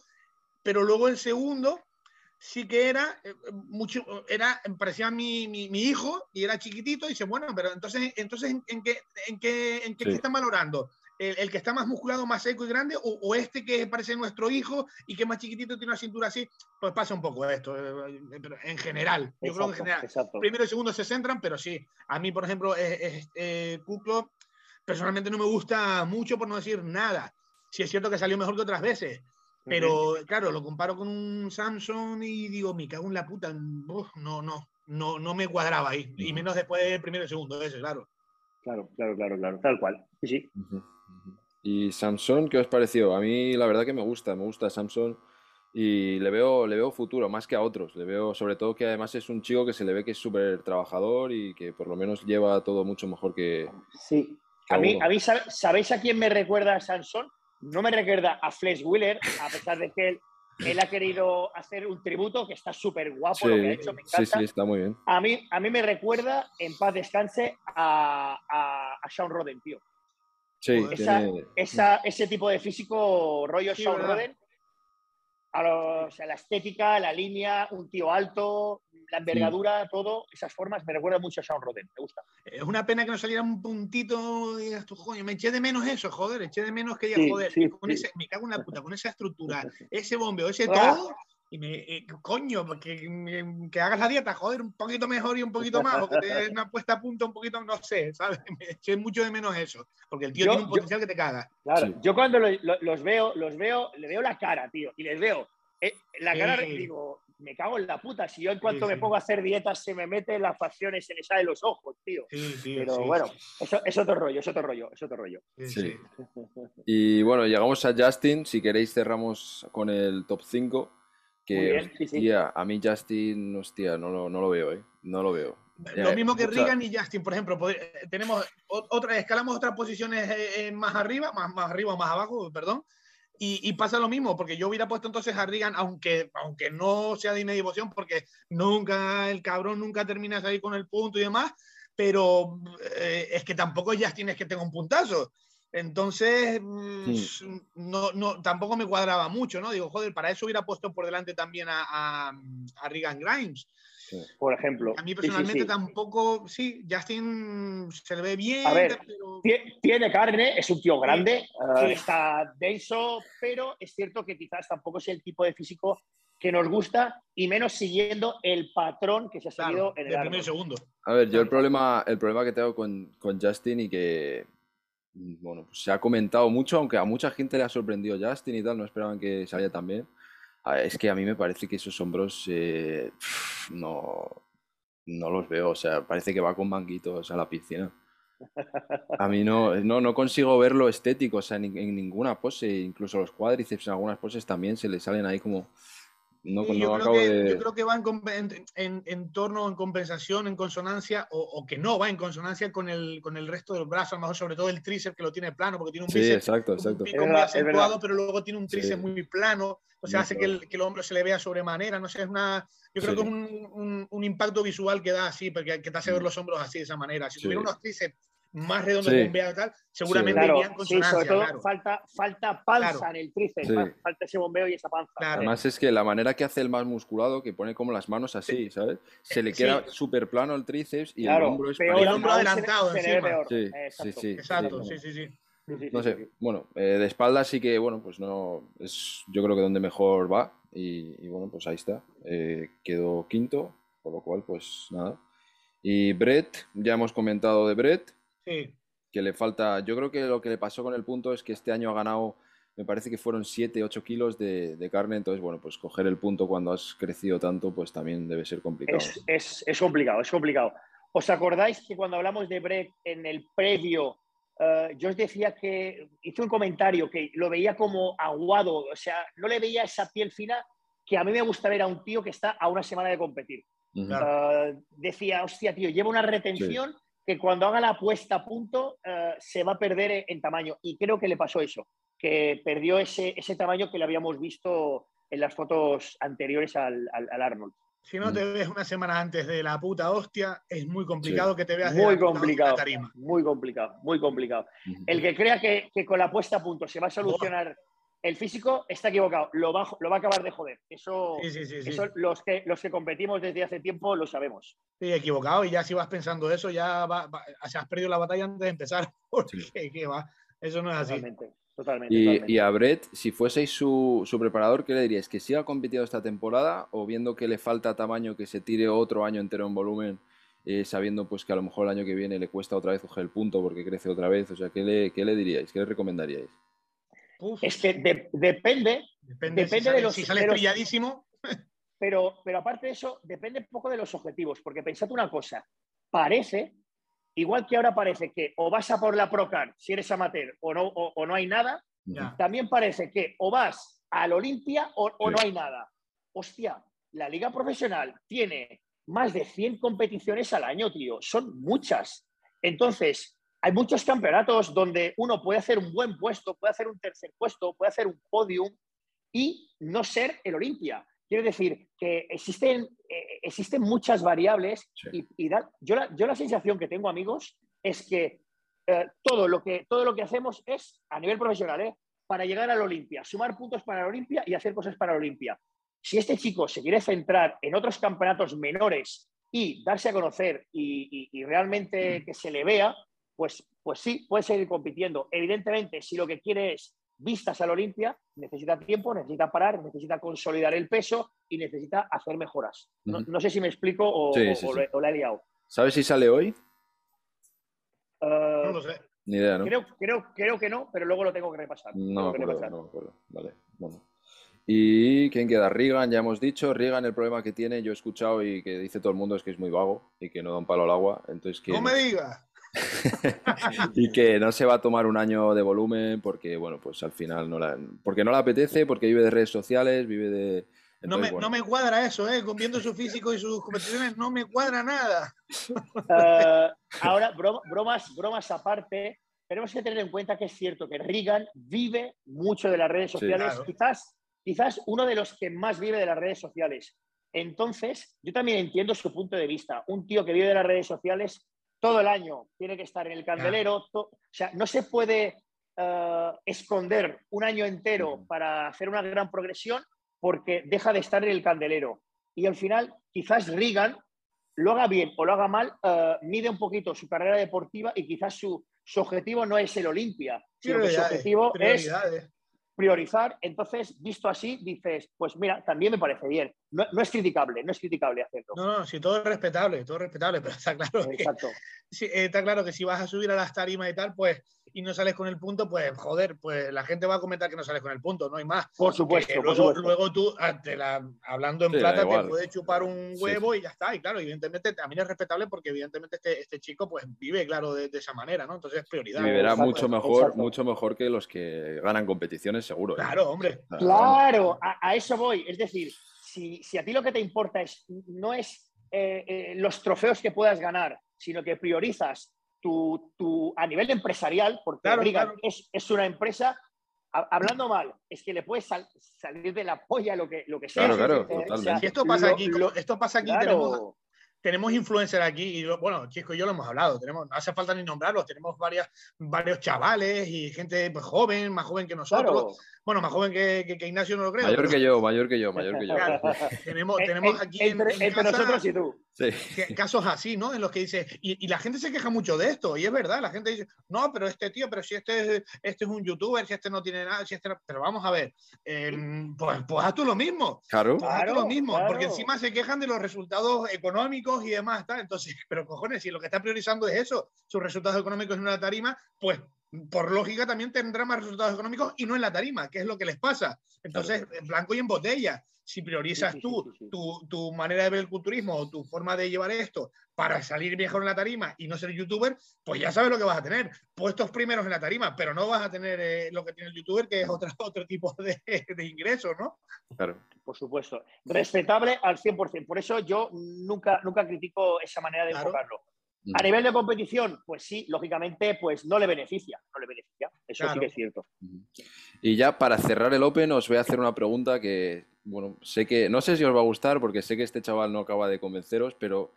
pero luego el segundo sí que era eh, mucho, era, parecía mi, mi, mi, hijo y era chiquitito y dice, bueno, pero entonces, entonces ¿en, qué, en qué, en qué, están valorando? ¿El, ¿El, que está más musculado, más seco y grande o, o, este que parece nuestro hijo y que más chiquitito tiene una cintura así? Pues pasa un poco esto, eh, pero en general. Yo creo que en general. Primero y segundo se centran, pero sí. A mí, por ejemplo, es, eh, personalmente no me gusta mucho, por no decir nada. Sí es cierto que salió mejor que otras veces, pero claro, lo comparo con un Samsung y digo, me cago en la puta. no, no, no, no me cuadraba ahí. Y menos después del primero y segundo, ese, claro. Claro, claro, claro, claro. Tal cual. Sí, sí. ¿Y Samsung qué os pareció? A mí la verdad que me gusta, me gusta Samsung y le veo, le veo futuro, más que a otros. Le veo, sobre todo que además es un chico que se le ve que es súper trabajador y que por lo menos lleva todo mucho mejor que. Sí. a, mí, a mí, ¿sabéis a quién me recuerda Samsung? No me recuerda a Flesh Wheeler, a pesar de que él él ha querido hacer un tributo que está súper guapo lo que ha hecho, me encanta. Sí, sí, está muy bien. A mí, a mí me recuerda, en paz descanse, a, a, Sean Roden, tío. Sí, esa, ese tipo de físico rollo Sean Roden a, la estética, la línea, un tío alto, la envergadura, todo, esas formas me recuerdan mucho a Sean Roden, me gusta. Es una pena que no saliera un puntito y digas tú, coño, me eché de menos eso, joder, eché de menos que ya, joder, con ese, me cago en la puta, con esa estructura, ese bombeo, ese todo, y me, eh, coño, que, que, hagas la dieta, joder, un poquito mejor y un poquito más, o que te des una puesta a punto un poquito, no sé, ¿sabes? Me eché mucho de menos eso, porque el tío tiene un potencial que te caga. Claro, yo cuando los veo, los veo, le veo la cara, tío, y les veo eh, la cara, digo, me cago en la puta, si yo en cuanto me pongo a hacer dietas se me meten las facciones, se me sale los ojos, tío. Pero bueno, eso es otro rollo, es otro rollo, es otro rollo. Sí. y bueno, llegamos a Justin, si queréis cerramos con el top 5. Que, a mí Justin, hostia, no lo, no lo veo, ¿eh? No lo veo. Lo mismo que Regan y Justin, por ejemplo, eh, tenemos otra, escalamos otras posiciones eh, más arriba, más, más arriba, más abajo, perdón. Y, pasa lo mismo, porque yo hubiera puesto entonces a Regan, aunque, aunque no sea de inedivoción, porque nunca, el cabrón nunca termina de salir con el punto y demás, pero eh, es que tampoco ya tienes que tener un puntazo. Entonces, mm, no, no, tampoco me cuadraba mucho, ¿no? Digo, joder, para eso hubiera puesto por delante también a, a, a Regan Grimes. Por ejemplo. A mí personalmente tampoco, sí, Justin se le ve bien. A ver, tiene carne, es un tío grande, eh, está denso, pero es cierto que quizás tampoco es el tipo de físico que nos gusta y menos siguiendo el patrón que se ha seguido en el, primer segundo. A ver, yo el problema, el problema que tengo con, con Justin y que bueno, pues se ha comentado mucho, aunque a mucha gente le ha sorprendido Justin y tal, no esperaban que saliera tan bien. Es que a mí me parece que esos hombros eh, no, no los veo. O sea, parece que va con manguitos a la piscina. A mí no, no, no consigo verlo estético, o sea, en, en, ninguna pose, incluso los cuádriceps en algunas poses también se le salen ahí como, no, yo, creo que, yo, creo que, va en, en, en, torno, en compensación, en consonancia, o, o, que no va en consonancia con el, con el resto del brazo, a lo mejor sobre todo el tríceps que lo tiene plano, porque tiene un bíceps un pico muy acentuado, pero luego tiene un tríceps muy plano, o sea, hace que el, que el, hombro se le vea sobremanera, no sé, es una... Yo creo que es un, un, un, impacto visual que da así, porque que te hace ver mm. los hombros así de esa manera. Si tuviera unos tríceps más redondo sí. bombeado y tal, seguramente sí. irían con sí, sobre todo claro. falta, falta panza claro. en el tríceps, sí. falta ese bombeo y esa panza. Claro. Además es que la manera que hace el más musculado, que pone como las manos así, ¿sabes? Se le queda súper plano el tríceps y el hombro es peor, el hombro adelantado se, encima. Sí, sí, sí. Exacto, sí, sí, sí. No sé, bueno, eh, de espalda sí que, bueno, pues no, es yo creo que donde mejor va y, y bueno, pues ahí está. Eh, quedó quinto, por lo cual, pues nada. Y Brett, ya hemos comentado de Brett. Sí que le falta, yo creo que lo que le pasó con el punto es que este año ha ganado, me parece que fueron 7, 8 kilos de, de, carne, entonces bueno, pues coger el punto cuando has crecido tanto, pues también debe ser complicado. Es, es, es complicado, es complicado. ¿Os acordáis que cuando hablamos de Brett en el previo, uh, yo os decía que hice un comentario que lo veía como aguado, o sea, no le veía esa piel fina que a mí me gusta ver a un tío que está a una semana de competir. Uh -huh. uh, decía, hostia, tío, lleva una retención sí que cuando haga la puesta a punto uh, se va a perder en tamaño. Y creo que le pasó eso, que perdió ese, ese tamaño que le habíamos visto en las fotos anteriores al, al, al Arnold. Si no te ves una semana antes de la puta hostia, es muy complicado sí. que te veas muy de complicado, tarima. Muy complicado, muy complicado. El que crea que, que, con la puesta a punto se va a solucionar el físico está equivocado, lo va, lo va a acabar de joder. Eso, sí, sí, sí, eso los, que, los que competimos desde hace tiempo lo sabemos. Sí, equivocado, y ya si vas pensando eso, ya va, va, has perdido la batalla antes de empezar, porque ¿qué va? eso no es así. Totalmente. Totalmente, y, totalmente. y, a Brett, si fueseis su, su, preparador, ¿qué le diríais? ¿Que siga compitiendo esta temporada o viendo que le falta tamaño, que se tire otro año entero en volumen, eh, sabiendo pues que a lo mejor el año que viene le cuesta otra vez coger el punto porque crece otra vez? O sea, ¿qué le, qué le diríais? ¿Qué le recomendaríais? Uf. Es que de, depende, depende, depende si sale, de los. Si sale. Pero, pero aparte de eso, depende un poco de los objetivos, porque pensad una cosa: parece, igual que ahora parece que o vas a por la Procar si eres amateur o no, o, o no hay nada, ya. también parece que o vas al Olimpia o, o no hay nada. Hostia, la liga profesional tiene más de 100 competiciones al año, tío. Son muchas. Entonces, hay muchos campeonatos donde uno puede hacer un buen puesto, puede hacer un tercer puesto, puede hacer un podium y no ser el Olimpia. Quiero decir que existen, eh, existen muchas variables y, yo, la, yo la sensación que tengo, amigos, es que eh, todo, lo que, todo lo que hacemos es, a nivel profesional, ¿eh? para llegar al Olimpia, sumar puntos para el Olimpia y hacer cosas para el Olimpia. Si este chico se quiere centrar en otros campeonatos menores y darse a conocer y, realmente que se le vea, pues, pues sí, puede seguir compitiendo. Evidentemente, si lo que quiere es vistas al Olimpia, necesita tiempo, necesita parar, necesita consolidar el peso y necesita hacer mejoras. No, sé si me explico o, o, la he liado. ¿Sabes si sale hoy? no lo sé. Ni idea, ¿no? Creo, creo, creo, que no, pero luego lo tengo que repasar. No, me acuerdo, no Vale, bueno. ¿Y quién queda? Rigan, ya hemos dicho. Rigan, el problema que tiene, yo he escuchado y que dice todo el mundo es que es muy vago y que no da un palo al agua. Entonces, ¡No me digas! y que no se va a tomar un año de volumen porque, bueno, pues al final no la, porque no le apetece, porque vive de redes sociales, vive de... no, me, no, me, cuadra eso, ¿eh? Viendo su físico y sus competiciones, no me cuadra nada. Eh, ahora, bromas, bromas aparte, tenemos que tener en cuenta que es cierto que Reagan vive mucho de las redes sociales, quizás, quizás uno de los que más vive de las redes sociales. Entonces, yo también entiendo su punto de vista. Un tío que vive de las redes sociales todo el año tiene que estar en el candelero. O sea, no se puede eh, esconder un año entero para hacer una gran progresión porque deja de estar en el candelero. Y al final, quizás Reagan lo haga bien o lo haga mal, uh, mide un poquito su carrera deportiva y quizás su, su objetivo no es el Olimpia, sino que su objetivo es priorizar. Entonces, visto así, dices, pues mira, también me parece bien. No, no, es criticable, no es criticable hacerlo. No, no, sí, todo es respetable, todo es respetable, pero está claro. Exacto. sí, está claro que si vas a subir a las tarimas y tal, pues y no sales con el punto, pues joder, pues la gente va a comentar que no sales con el punto, no hay más. Por supuesto. luego, luego tú, hablando en plata, te puedes chupar un huevo y ya está. Y claro, evidentemente también es respetable porque evidentemente este, este chico pues vive, claro, de, esa manera, ¿no? Entonces es prioridad. Vivirá mucho mejor, mucho mejor que los que ganan competiciones, seguro. ¿eh? Claro, hombre. Claro, a, eso voy. Es decir, si, si, a ti lo que te importa es, no es eh, eh, los trofeos que puedas ganar, sino que priorizas tu, a nivel empresarial, porque Es, es, una empresa, hablando mal, es que le puedes salir de la polla lo que, lo que sea. Claro, claro, esto pasa aquí, esto pasa aquí, tenemos, tenemos influencers aquí, y bueno, Chisco y yo lo hemos hablado, tenemos, no hace falta ni nombrarlos, tenemos varias, varios chavales y gente pues, joven, más joven que nosotros, bueno, más joven que, que, Ignacio no lo creo. Mayor que yo, mayor que yo, mayor que yo. tenemos, tenemos aquí entre, nosotros y tú. Sí. Casos así, ¿no? En los que dice, y, y, la gente se queja mucho de esto, y es verdad, la gente dice, no, pero este tío, pero si este, este es un youtuber, si este no tiene nada, si este pero vamos a ver, em, pues, pues haz tú lo mismo. Claro. Pues haz tú lo mismo, porque encima se quejan de los resultados económicos y demás, tal. Entonces, pero cojones, si lo que está priorizando es eso, sus resultados económicos en una tarima, pues por lógica también tendrá más resultados económicos y no en la tarima, que es lo que les pasa. Entonces, en blanco y en botella. Si priorizas tú tu, tu, manera de ver el culturismo o tu forma de llevar esto para salir mejor en la tarima y no ser youtuber, pues ya sabes lo que vas a tener. Puestos primeros en la tarima, pero no vas a tener eh, lo que tiene el youtuber, que es otro, otro tipo de, de ingresos, ¿no? Claro. Por supuesto. Respetable al 100%. Por eso yo nunca, nunca critico esa manera de enfocarlo. A nivel de competición, pues sí, lógicamente, pues no le beneficia, no le beneficia. Eso sí que es cierto. Y ya para cerrar el Open, os voy a hacer una pregunta que, bueno, sé que, no sé si os va a gustar, porque sé que este chaval no acaba de convenceros, pero.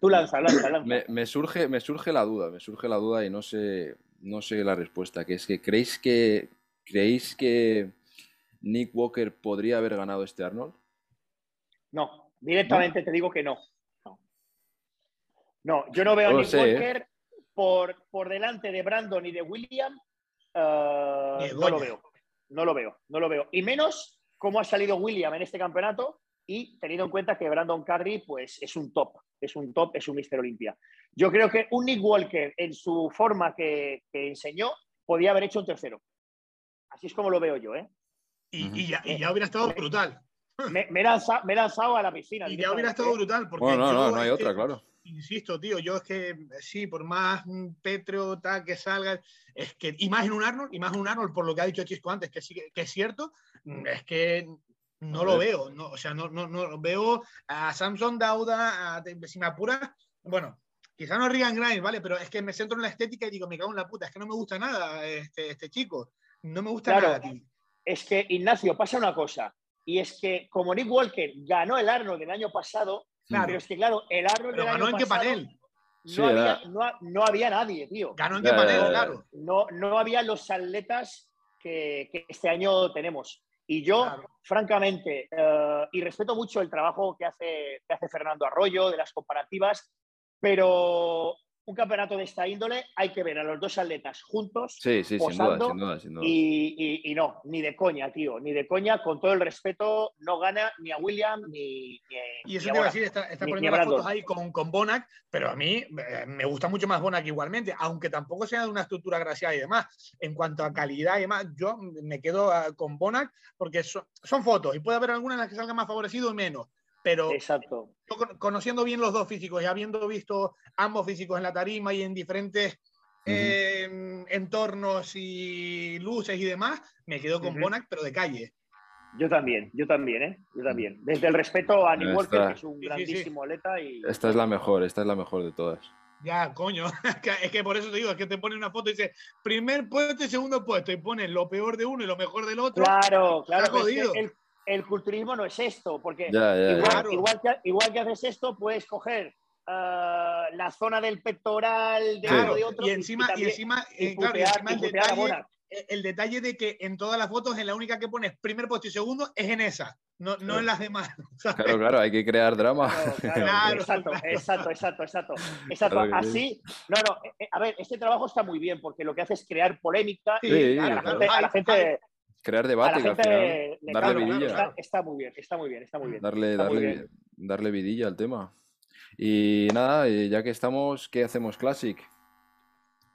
Tú lanza, lanza, lanza. Me, surge, me surge la duda, me surge la duda y no sé, no sé la respuesta, que es que creéis que creéis que Nick Walker podría haber ganado este Arnold. No, directamente te digo que no. No, yo no veo a Nick ¿eh? Walker por, por delante de Brandon y de William. Eh, no lo veo. No lo veo, no lo veo. Y menos cómo ha salido William en este campeonato y teniendo en cuenta que Brandon Curry pues, es un top, es un top, es un Mister Olimpia. Yo creo que un Nick Walker en su forma que, enseñó podía haber hecho un tercero. Así es como lo veo yo. ¿eh? Y, ya, hubiera estado brutal. Me, he lanzado, a la piscina. Y ya hubiera estado brutal. Porque no, no, no hay otra, claro insisto, tío, yo es que sí, por más Petro tal que salga, es que, y más en un Arnold, y más en un Arnold, por lo que ha dicho Chisco antes, que sí que es cierto, es que no lo veo, no, o sea, no, no, no veo a Samson Dauda, a, si me apura, bueno, quizá no Regan Grimes, ¿vale? Pero es que me centro en la estética y digo, me cago en la puta, es que no me gusta nada este, este chico, no me gusta nada, tío. es que, Ignacio, pasa una cosa. Y es que como Nick Walker ganó el Arnold del año pasado, pero es que claro, el Arnold del año ganó en qué panel? No, había, no, había, nadie, tío. ¿Ganó en qué panel, claro? No, no había los atletas que, este año tenemos. Y yo, francamente, eh, y respeto mucho el trabajo que hace, que hace Fernando Arroyo de las comparativas, pero un campeonato de esta índole hay que ver a los dos atletas juntos. Sí, sí, sin duda, sin duda, Y, no, ni de coña, tío, ni de coña, con todo el respeto, no gana ni a William ni, Y eso te iba a decir, está, poniendo las fotos ahí con, con Bonac, pero a mí eh, me gusta mucho más Bonac igualmente, aunque tampoco sea de una estructura graciada y demás. En cuanto a calidad y demás, yo me quedo ah, con Bonac porque son, son fotos y puede haber algunas en las que salga más favorecido y menos pero Exacto. conociendo bien los dos físicos y habiendo visto ambos físicos en la tarima y en diferentes em, entornos y luces y demás, me quedo con Bonac, pero de calle. Yo también, yo también, ¿eh? Yo también. Desde el respeto a Nick Walker, que es un grandísimo atleta. Y... Esta es la mejor, esta es la mejor de todas. Ya, coño, es que por eso te digo, es que te pone una foto y dice primer puesto y segundo puesto y pone lo peor de uno y lo mejor del otro. Claro, claro. Jodido el culturismo no es esto, porque igual, que, haces esto, puedes coger ah, la zona del pectoral de uno de otro. Y encima, y, encima, eh, el, detalle, de que en todas las fotos, en la única que pones primer puesto y segundo, es en esa, no, no en las demás. Claro, claro, hay que crear drama. Claro, exacto, exacto, exacto, exacto, Así, no, no, eh, eh, a ver, este trabajo está muy bien porque lo que hace es crear polémica a la gente, crear debate. darle vidilla. Está, muy bien, está muy bien, está muy bien. Darle, darle, darle vidilla al tema. Y nada, ya que estamos, ¿qué hacemos Classic?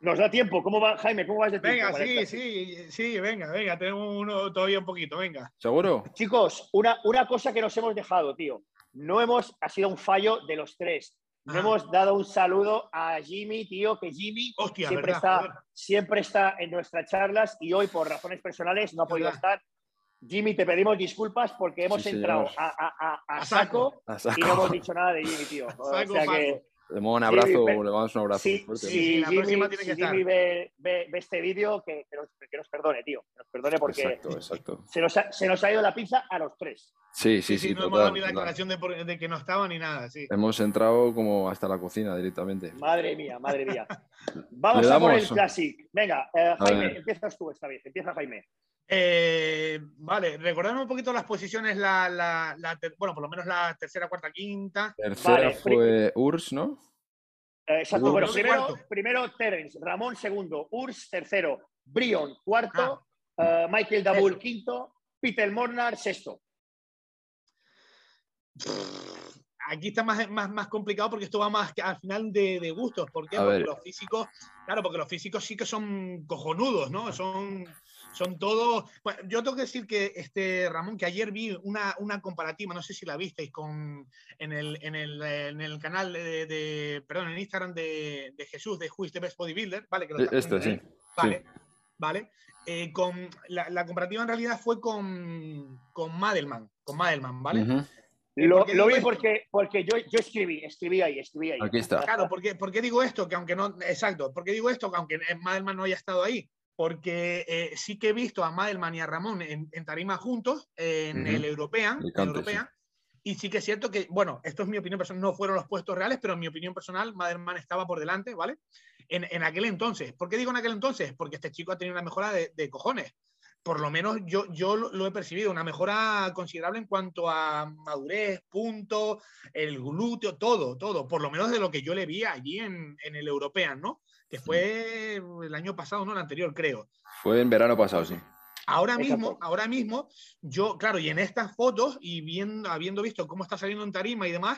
Nos da tiempo. ¿Cómo va, Jaime? ¿Cómo vas de tiempo? Venga, sí, sí, sí, venga, venga, tenemos uno todavía un poquito, venga. ¿Seguro? Chicos, una, una cosa que nos hemos dejado, tío. No hemos, ha sido un fallo de los tres. Le hemos dado un saludo a Jimmy, tío, que Jimmy siempre, está, siempre está en nuestras charlas y hoy por razones personales no ha podido estar. Jimmy, te pedimos disculpas porque hemos entrado a, saco, y no hemos dicho nada de Jimmy, tío. O sea que, le damos un abrazo, le damos un abrazo. Sí, sí Jimmy, tiene que Jimmy ve, ve, este vídeo, que, que, nos, que, nos, perdone, tío. Que nos perdone porque exacto, exacto. Se, nos ha, se, nos ha, ido la pizza a los tres. Sí, sí, sí. no hemos dado ni la declaración de, de, que no estaba ni nada. Sí. Hemos entrado como hasta la cocina directamente. Madre mía, madre mía. Vamos a por el Classic. Venga, eh, Jaime, empiezas tú esta vez. Empieza Jaime. Eh, vale, recordadme un poquito las posiciones, la, la, la, bueno, por lo menos la tercera, cuarta, quinta. Tercera fue URSS, ¿no? Eh, exacto, bueno, primero, primero Terence, Ramón segundo, Urs tercero, Brion cuarto, ah. eh, Michael Dabul quinto, Peter Mornar sexto. Aquí está más, más, más, complicado porque esto va más al final de, de gustos. ¿Por qué? Porque los físicos, claro, porque los físicos sí que son cojonudos, ¿no? Son son todos. yo tengo que decir que, este, Ramón, que ayer vi una, una comparativa, no sé si la visteis, con, en, el, en, el, en el canal de, perdón, en Instagram de, de, Jesús, de is the Best Bodybuilder, ¿vale? Que Esto, sí. Vale, vale. Eh, con, la, la, comparativa en realidad fue con, con Madelman, con Madelman, ¿vale? Lo, lo, vi porque, porque yo, yo escribí, escribí ahí, escribí ahí. Aquí está. Claro, porque, porque digo esto, que aunque no, exacto, porque digo esto, que aunque Madelman no haya estado ahí, porque eh, sí que he visto a Madelman y a Ramón en, tarima juntos en el European, y sí que es cierto que, bueno, esto es mi opinión personal, no fueron los puestos reales, pero en mi opinión personal, Madelman estaba por delante, ¿vale? En, aquel entonces. ¿Por qué digo en aquel entonces? Porque este chico ha tenido una mejora de, cojones. Por lo menos yo, yo lo he percibido, una mejora considerable en cuanto a madurez, punto, el glúteo, todo, todo. Por lo menos de lo que yo le vi allí en, en el European, ¿no? Que fue el año pasado, no el anterior, creo. Fue en verano pasado, sí. Ahora mismo, ahora mismo, yo, claro, y en estas fotos y viendo, habiendo visto cómo está saliendo en tarima y demás,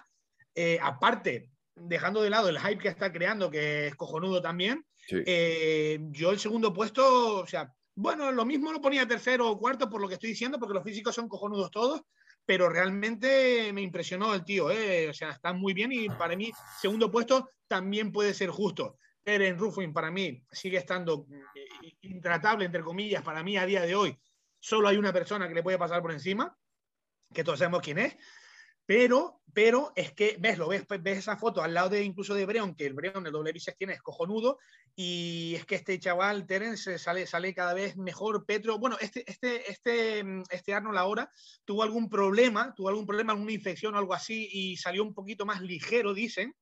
eh, aparte, dejando de lado el hype que está creando, que es cojonudo también, eh, yo el segundo puesto, o sea, bueno, lo mismo lo ponía tercero o cuarto por lo que estoy diciendo, porque los físicos son cojonudos todos, pero realmente me impresionó el tío, eh, o sea, está muy bien y para mí segundo puesto también puede ser justo. Eren Ruffin para mí sigue estando eh, intratable, entre comillas, para mí a día de hoy. Solo hay una persona que le puede pasar por encima, que todos sabemos quién es, pero pero es que, ves, lo ves, ves esa foto al lado de incluso de Breon, que el Breon, el doble bíceps tiene es cojonudo, y es que este chaval, Terence, sale, sale cada vez mejor. Petro, bueno, este, este, este, este Arnold ahora tuvo algún problema, tuvo algún problema, alguna infección o algo así, y salió un poquito más ligero, dicen,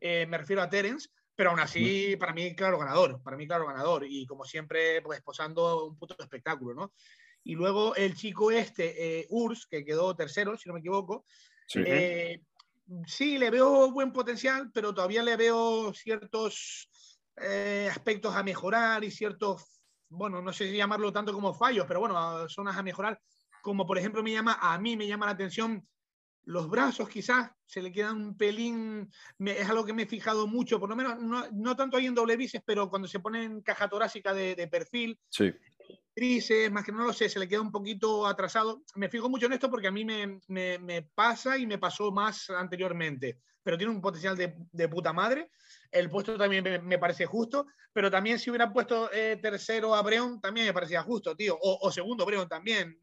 eh, me refiero a Terence, pero aún así, para mí, claro ganador, para mí, claro ganador, y como siempre, pues posando un puto espectáculo, ¿no? Y luego el chico este, eh, Urs, que quedó tercero, si no me equivoco, eh, sí. le veo buen potencial, pero todavía le veo ciertos eh, aspectos a mejorar y ciertos, bueno, no sé si llamarlo tanto como fallos, pero bueno, zonas a mejorar. Como por ejemplo me llama, a mí me llama la atención los brazos quizás se le quedan un pelín, es algo que me he fijado mucho, por lo menos no, tanto ahí en doble bíceps, pero cuando se pone en caja torácica de, de perfil, sí más que no lo sé, se le queda un poquito atrasado. Me fijo mucho en esto porque a mí me, me, pasa y me pasó más anteriormente, pero tiene un potencial de, de puta madre. El puesto también me, parece justo, pero también si hubiera puesto eh, tercero a Breón, también me parecía justo, tío. O, segundo Breón también,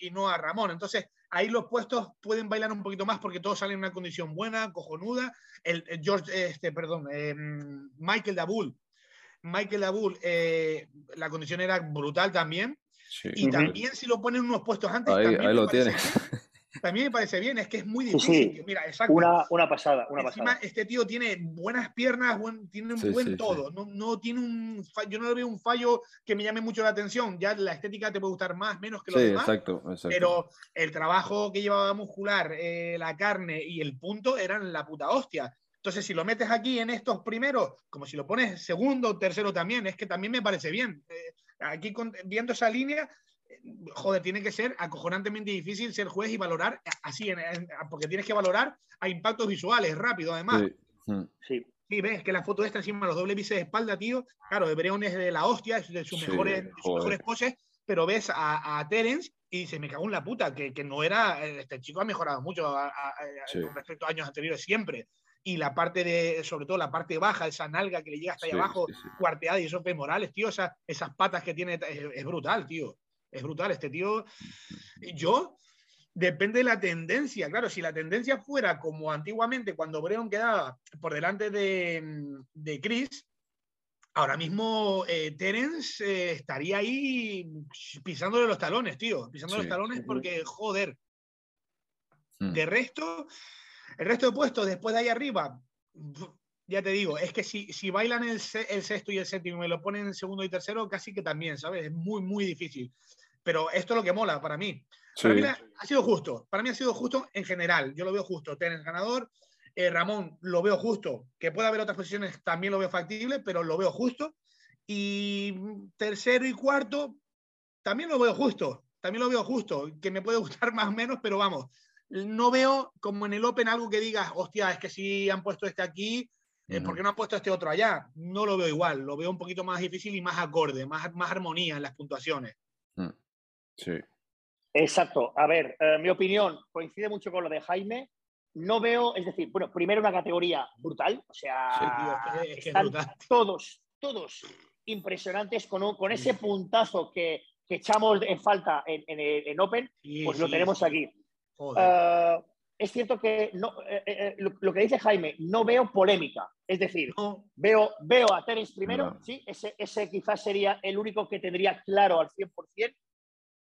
y, no a Ramón. Entonces, ahí los puestos pueden bailar un poquito más porque todos salen en una condición buena, cojonuda. El, George, este, perdón, eh, Michael Dabul Michael Abul, eh, la condición era brutal también. Y también si lo ponen unos puestos antes, ahí, también, lo tiene. También me parece bien, es que es muy difícil. Mira, exacto. Una, una, pasada, una Encima, Este tío tiene buenas piernas, tiene un buen todo. No, no, tiene un yo no le veo un fallo que me llame mucho la atención. Ya la estética te puede gustar más, menos que lo demás. Exacto, exacto. Pero el trabajo que llevaba muscular, eh, la carne y el punto eran la puta hostia. Entonces, si lo metes aquí en estos primeros, como si lo pones segundo o tercero también, es que también me parece bien. Eh, aquí viendo esa línea, joder, tiene que ser acojonantemente difícil ser juez y valorar así, porque tienes que valorar a impactos visuales rápido, además. Hmm. Sí. sí. ves que la foto esta encima los doble bíceps de espalda, tío. Claro, Hebreón es de la hostia, es de sus, mejores, poses, pero ves a, a Terence y se me cagó en la puta, que, que, no era. Este chico ha mejorado mucho con respecto a años anteriores, siempre y la parte de, sobre todo la parte baja, esa nalga que le llega hasta ahí abajo, cuarteada y esos femorales, tío, esas patas que tiene, es, brutal, tío. Es brutal este tío. Yo, depende de la tendencia. Claro, si la tendencia fuera como antiguamente cuando Breon quedaba por delante de, de Chris, ahora mismo eh, Terence eh, estaría ahí pisándole los talones, tío. Pisándole los talones porque, joder. Hmm. De resto, el resto de puestos después de ahí arriba, ya te digo, es que si, si bailan el, sexto y el séptimo y me lo ponen en segundo y tercero, casi que también, ¿sabes? Es muy, muy difícil. Pero esto es lo que mola para mí. Para mí ha sido justo. Para mí ha sido justo en general. Yo lo veo justo. Tenés ganador. Eh, Ramón lo veo justo. Que pueda haber otras posiciones también lo veo factible, pero lo veo justo. Y tercero y cuarto también lo veo justo. También lo veo justo. Que me puede gustar más o menos, pero vamos no veo como en el Open algo que digas, hostia, es que si han puesto este aquí, eh, ¿por qué no han puesto este otro allá? No lo veo igual, lo veo un poquito más difícil y más acorde, más, más armonía en las puntuaciones. Sí. Exacto. A ver, eh, mi opinión coincide mucho con lo de Jaime. No veo, es decir, bueno, primero una categoría brutal, o sea, están todos, todos impresionantes con, con ese puntazo que, que, echamos en falta en, en, Open, pues lo tenemos aquí. Ah, es cierto que no, eh, eh, eh, lo, que dice Jaime, no veo polémica. Es decir, veo, veo a Terence primero, sí, ese, ese quizás sería el único que tendría claro al 100%.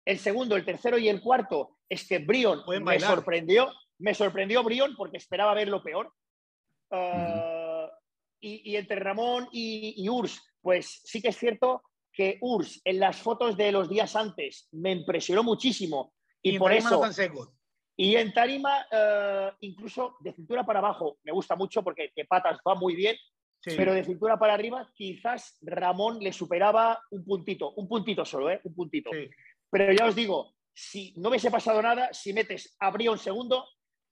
El segundo, el tercero y el cuarto es que Brion me sorprendió. Me sorprendió Brion porque esperaba ver lo peor. Ah, y, entre Ramón y, Urs, pues sí que es cierto que Urs en las fotos de los días antes me impresionó muchísimo. Y, por eso. Y en tarima, eh, incluso de cintura para abajo, me gusta mucho porque de patas va muy bien, pero de cintura para arriba, quizás Ramón le superaba un puntito, un puntito solo, ¿eh? Un puntito. Pero ya os digo, si no hubiese pasado nada, si metes a Brion segundo,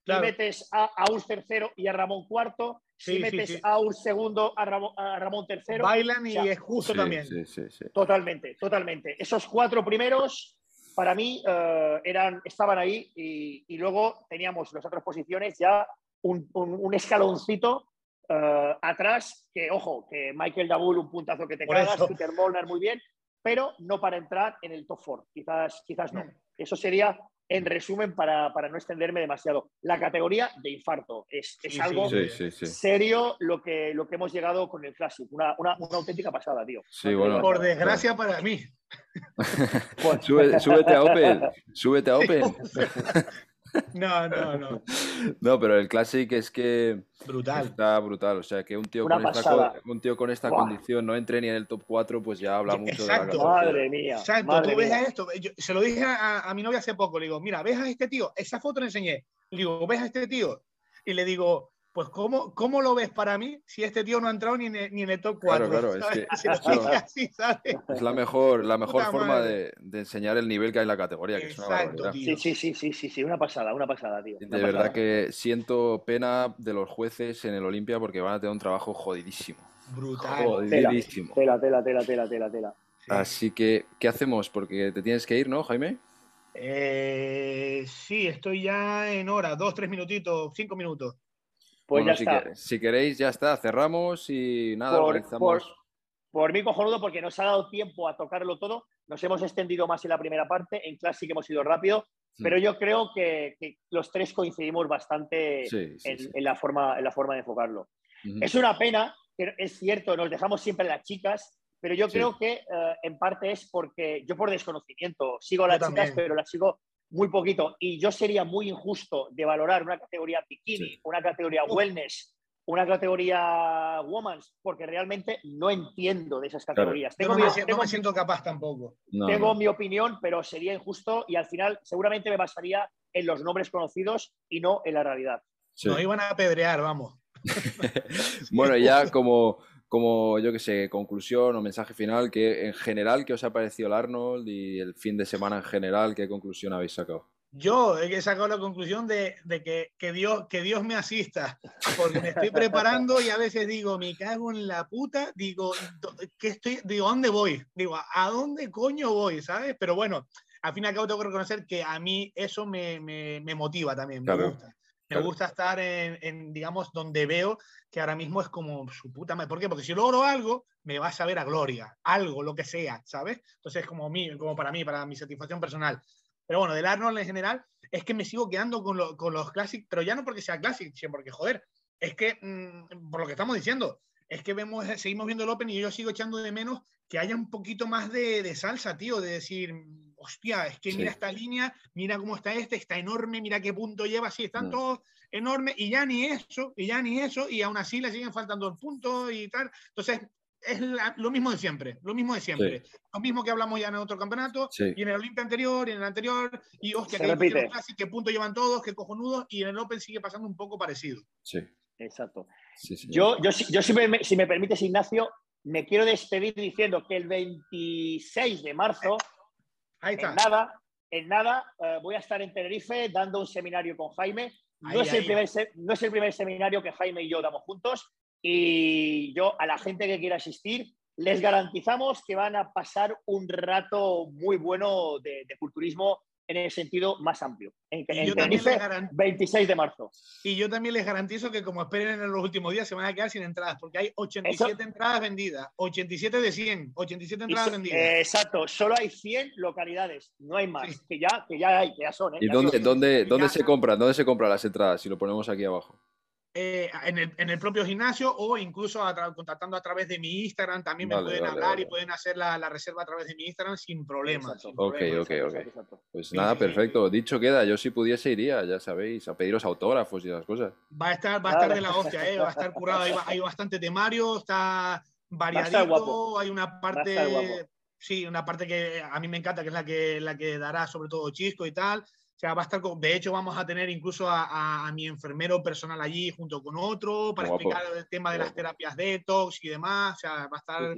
si metes a, a tercero y a Ramón cuarto, si metes a un segundo a Ramón, tercero. Bailan y es justo también. Totalmente, totalmente. Esos cuatro primeros para mí eh, eran, estaban ahí y, luego teníamos las otras posiciones ya un, escaloncito eh, atrás, que ojo, que Michael Dabul un puntazo que te cagas, Peter Molnar muy bien, pero no para entrar en el top four, quizás, quizás no. Mm. Eso sería en resumen, para, no extenderme demasiado, la categoría de infarto es, algo serio lo que, lo que hemos llegado con el Classic. Una, auténtica pasada, tío. Por desgracia para mí. súbete a Open. Súbete a Open. No, no, no. No, pero el Classic es que brutal. está brutal. O sea, que un tío, con esta, un tío con esta condición no entre ni en el top 4, pues ya habla mucho Exacto. de la Madre mía. Exacto, tú ves a esto. se lo dije a, mi novia hace poco. Le digo, mira, ves a este tío. Esa foto le enseñé. Le digo, ves a este tío. Y le digo, pues ¿cómo, ¿cómo lo ves para mí si este tío no ha entrado ni en, el, ni en el top 4? Claro, claro, es que es la mejor, la mejor forma de, de, enseñar el nivel que hay en la categoría, que es una Sí, sí, sí, sí, sí, sí, una pasada, una pasada, tío. de verdad que siento pena de los jueces en el Olimpia porque van a tener un trabajo jodidísimo. Brutal. Jodidísimo. Tela, tela, tela, tela, tela, tela. Así que, ¿qué hacemos? Porque te tienes que ir, ¿no, Jaime? Eh, sí, estoy ya en hora, dos, tres minutitos, cinco minutos. Pues ya si, está. si queréis, ya está, cerramos y nada, por, por, por, mí cojonudo, porque nos ha dado tiempo a tocarlo todo. Nos hemos extendido más en la primera parte, en clase que hemos ido rápido, pero yo creo que, los tres coincidimos bastante en, la forma, en la forma de enfocarlo. Es una pena, pero es cierto, nos dejamos siempre las chicas, pero yo creo que eh, en parte es porque yo por desconocimiento sigo a las chicas, pero las sigo muy poquito. Y yo sería muy injusto de valorar una categoría bikini, una categoría wellness, una categoría women's, porque realmente no entiendo de esas categorías. Tengo no, me, siento capaz tampoco. tengo mi opinión, pero sería injusto y al final seguramente me basaría en los nombres conocidos y no en la realidad. Nos iban a apedrear, vamos. bueno, ya como, como yo que sé, conclusión o mensaje final, que en general, ¿qué os ha parecido el Arnold y el fin de semana en general? ¿Qué conclusión habéis sacado? Yo he sacado la conclusión de, que, que, Dios, que Dios me asista, porque me estoy preparando y a veces digo, me cago en la puta, digo, ¿qué estoy, digo, ¿dónde voy? Digo, ¿a dónde coño voy? ¿Sabes? Pero bueno, al fin y al cabo tengo que reconocer que a mí eso me, me, me motiva también, me gusta. Me gusta estar en, digamos, donde veo que ahora mismo es como su puta madre. ¿Por qué? Porque si logro algo, me va a saber a gloria. Algo, lo que sea, ¿sabes? Entonces, como, mí, como para mí, para mi satisfacción personal. Pero bueno, del Arnold en general, es que me sigo quedando con, los Classic, pero ya no porque sea Classic, sino porque, joder, es que, mm, por lo que estamos diciendo, es que vemos, seguimos viendo el Open y yo sigo echando de menos que haya un poquito más de, de salsa, tío, de decir, hostia, es que mira esta línea, mira cómo está este, está enorme, mira qué punto lleva, sí, están mm. todos enormes, y ya ni eso, y ya ni eso, y aún así le siguen faltando el punto y tal. Entonces, es lo mismo de siempre, lo mismo de siempre. Lo mismo que hablamos ya en otro campeonato, y en el Olimpia anterior, y en el anterior, y hostia, que qué punto llevan todos, qué cojonudos, y en el Open sigue pasando un poco parecido. Sí. Exacto. yo, yo, yo si, me, si me permites, Ignacio, me quiero despedir diciendo que el 26 de marzo Ahí está. En nada, en nada eh, voy a estar en Tenerife dando un seminario con Jaime. No, es el primer, no es el primer seminario que Jaime y yo damos juntos. Y yo a la gente que quiera asistir les garantizamos que van a pasar un rato muy bueno de, de culturismo en el sentido más amplio. En, en Tenerife, 26 de marzo. Y yo también les garantizo que como esperen en los últimos días se van a quedar sin entradas, porque hay 87 entradas vendidas, 87 de 100, 87 entradas vendidas. exacto, solo hay 100 localidades, no hay más, que, ya, que ya hay, que ya son. ¿eh? ¿Y dónde, dónde, dónde se compran? ¿Dónde se compran las entradas? Si lo ponemos aquí abajo. Eh, en, el, en, el, propio gimnasio o incluso contactando a través de mi Instagram. También me pueden hablar y pueden hacer la, la, reserva a través de mi Instagram sin problemas. ok, ok, ok. Pues nada, perfecto. Dicho queda, yo si pudiese iría, ya sabéis, a pediros autógrafos y esas cosas. Va a estar, va a estar de la hostia, ¿eh? va a estar curado. Hay, hay bastante temario, está variadito, hay una parte... Sí, una parte que a mí me encanta, que es la que, la que dará sobre todo Chisco y tal. O sea, va a estar de hecho, vamos a tener incluso a, mi enfermero personal allí junto con otro para explicar el tema de las terapias detox y demás. O sea, va a estar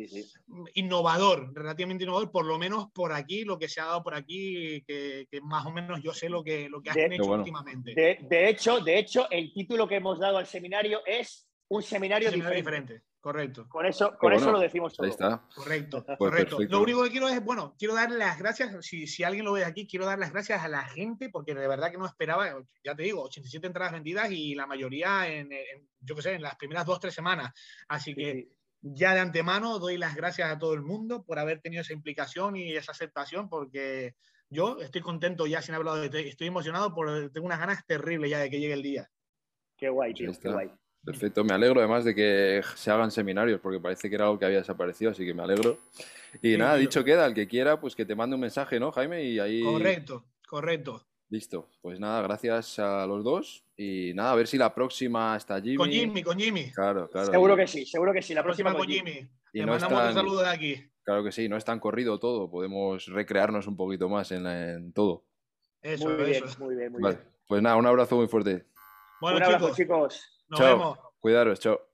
innovador, relativamente innovador, por lo menos por aquí, lo que se ha dado por aquí, que, más o menos yo sé lo que, lo que han hecho últimamente. De, hecho, de hecho, el título que hemos dado al seminario es un seminario, diferente. Correcto. Con eso, con eso lo decimos todo. Ahí está. Correcto, pues correcto. Lo único que quiero es, bueno, quiero dar las gracias, si, si alguien lo ve aquí, quiero dar las gracias a la gente, porque de verdad que no esperaba, ya te digo, 87 entradas vendidas y la mayoría en, yo qué sé, en las primeras dos, tres semanas. Así que ya de antemano doy las gracias a todo el mundo por haber tenido esa implicación y esa aceptación, porque yo estoy contento ya sin haber hablado de. Estoy emocionado por tengo unas ganas terribles ya de que llegue el día. Qué guay, tío, qué guay. Perfecto, me alegro además de que se hagan seminarios, porque parece que era algo que había desaparecido, así que me alegro. Y nada, dicho queda, el que quiera, pues que te mande un mensaje, ¿no, Jaime? Y ahí... Correcto, correcto. Listo, pues nada, gracias a los dos y nada, a ver si la próxima está Jimmy. Con Jimmy, con Jimmy. Claro, claro. Seguro que sí, seguro que sí, la, próxima, con Jimmy. Y no mandamos un saludo de aquí. Claro que sí, no es tan corrido todo, podemos recrearnos un poquito más en, todo. Eso, muy bien, muy bien, muy bien. Pues nada, un abrazo muy fuerte. Bueno, un abrazo, chicos. Nos vemos. Cuidaros, chao.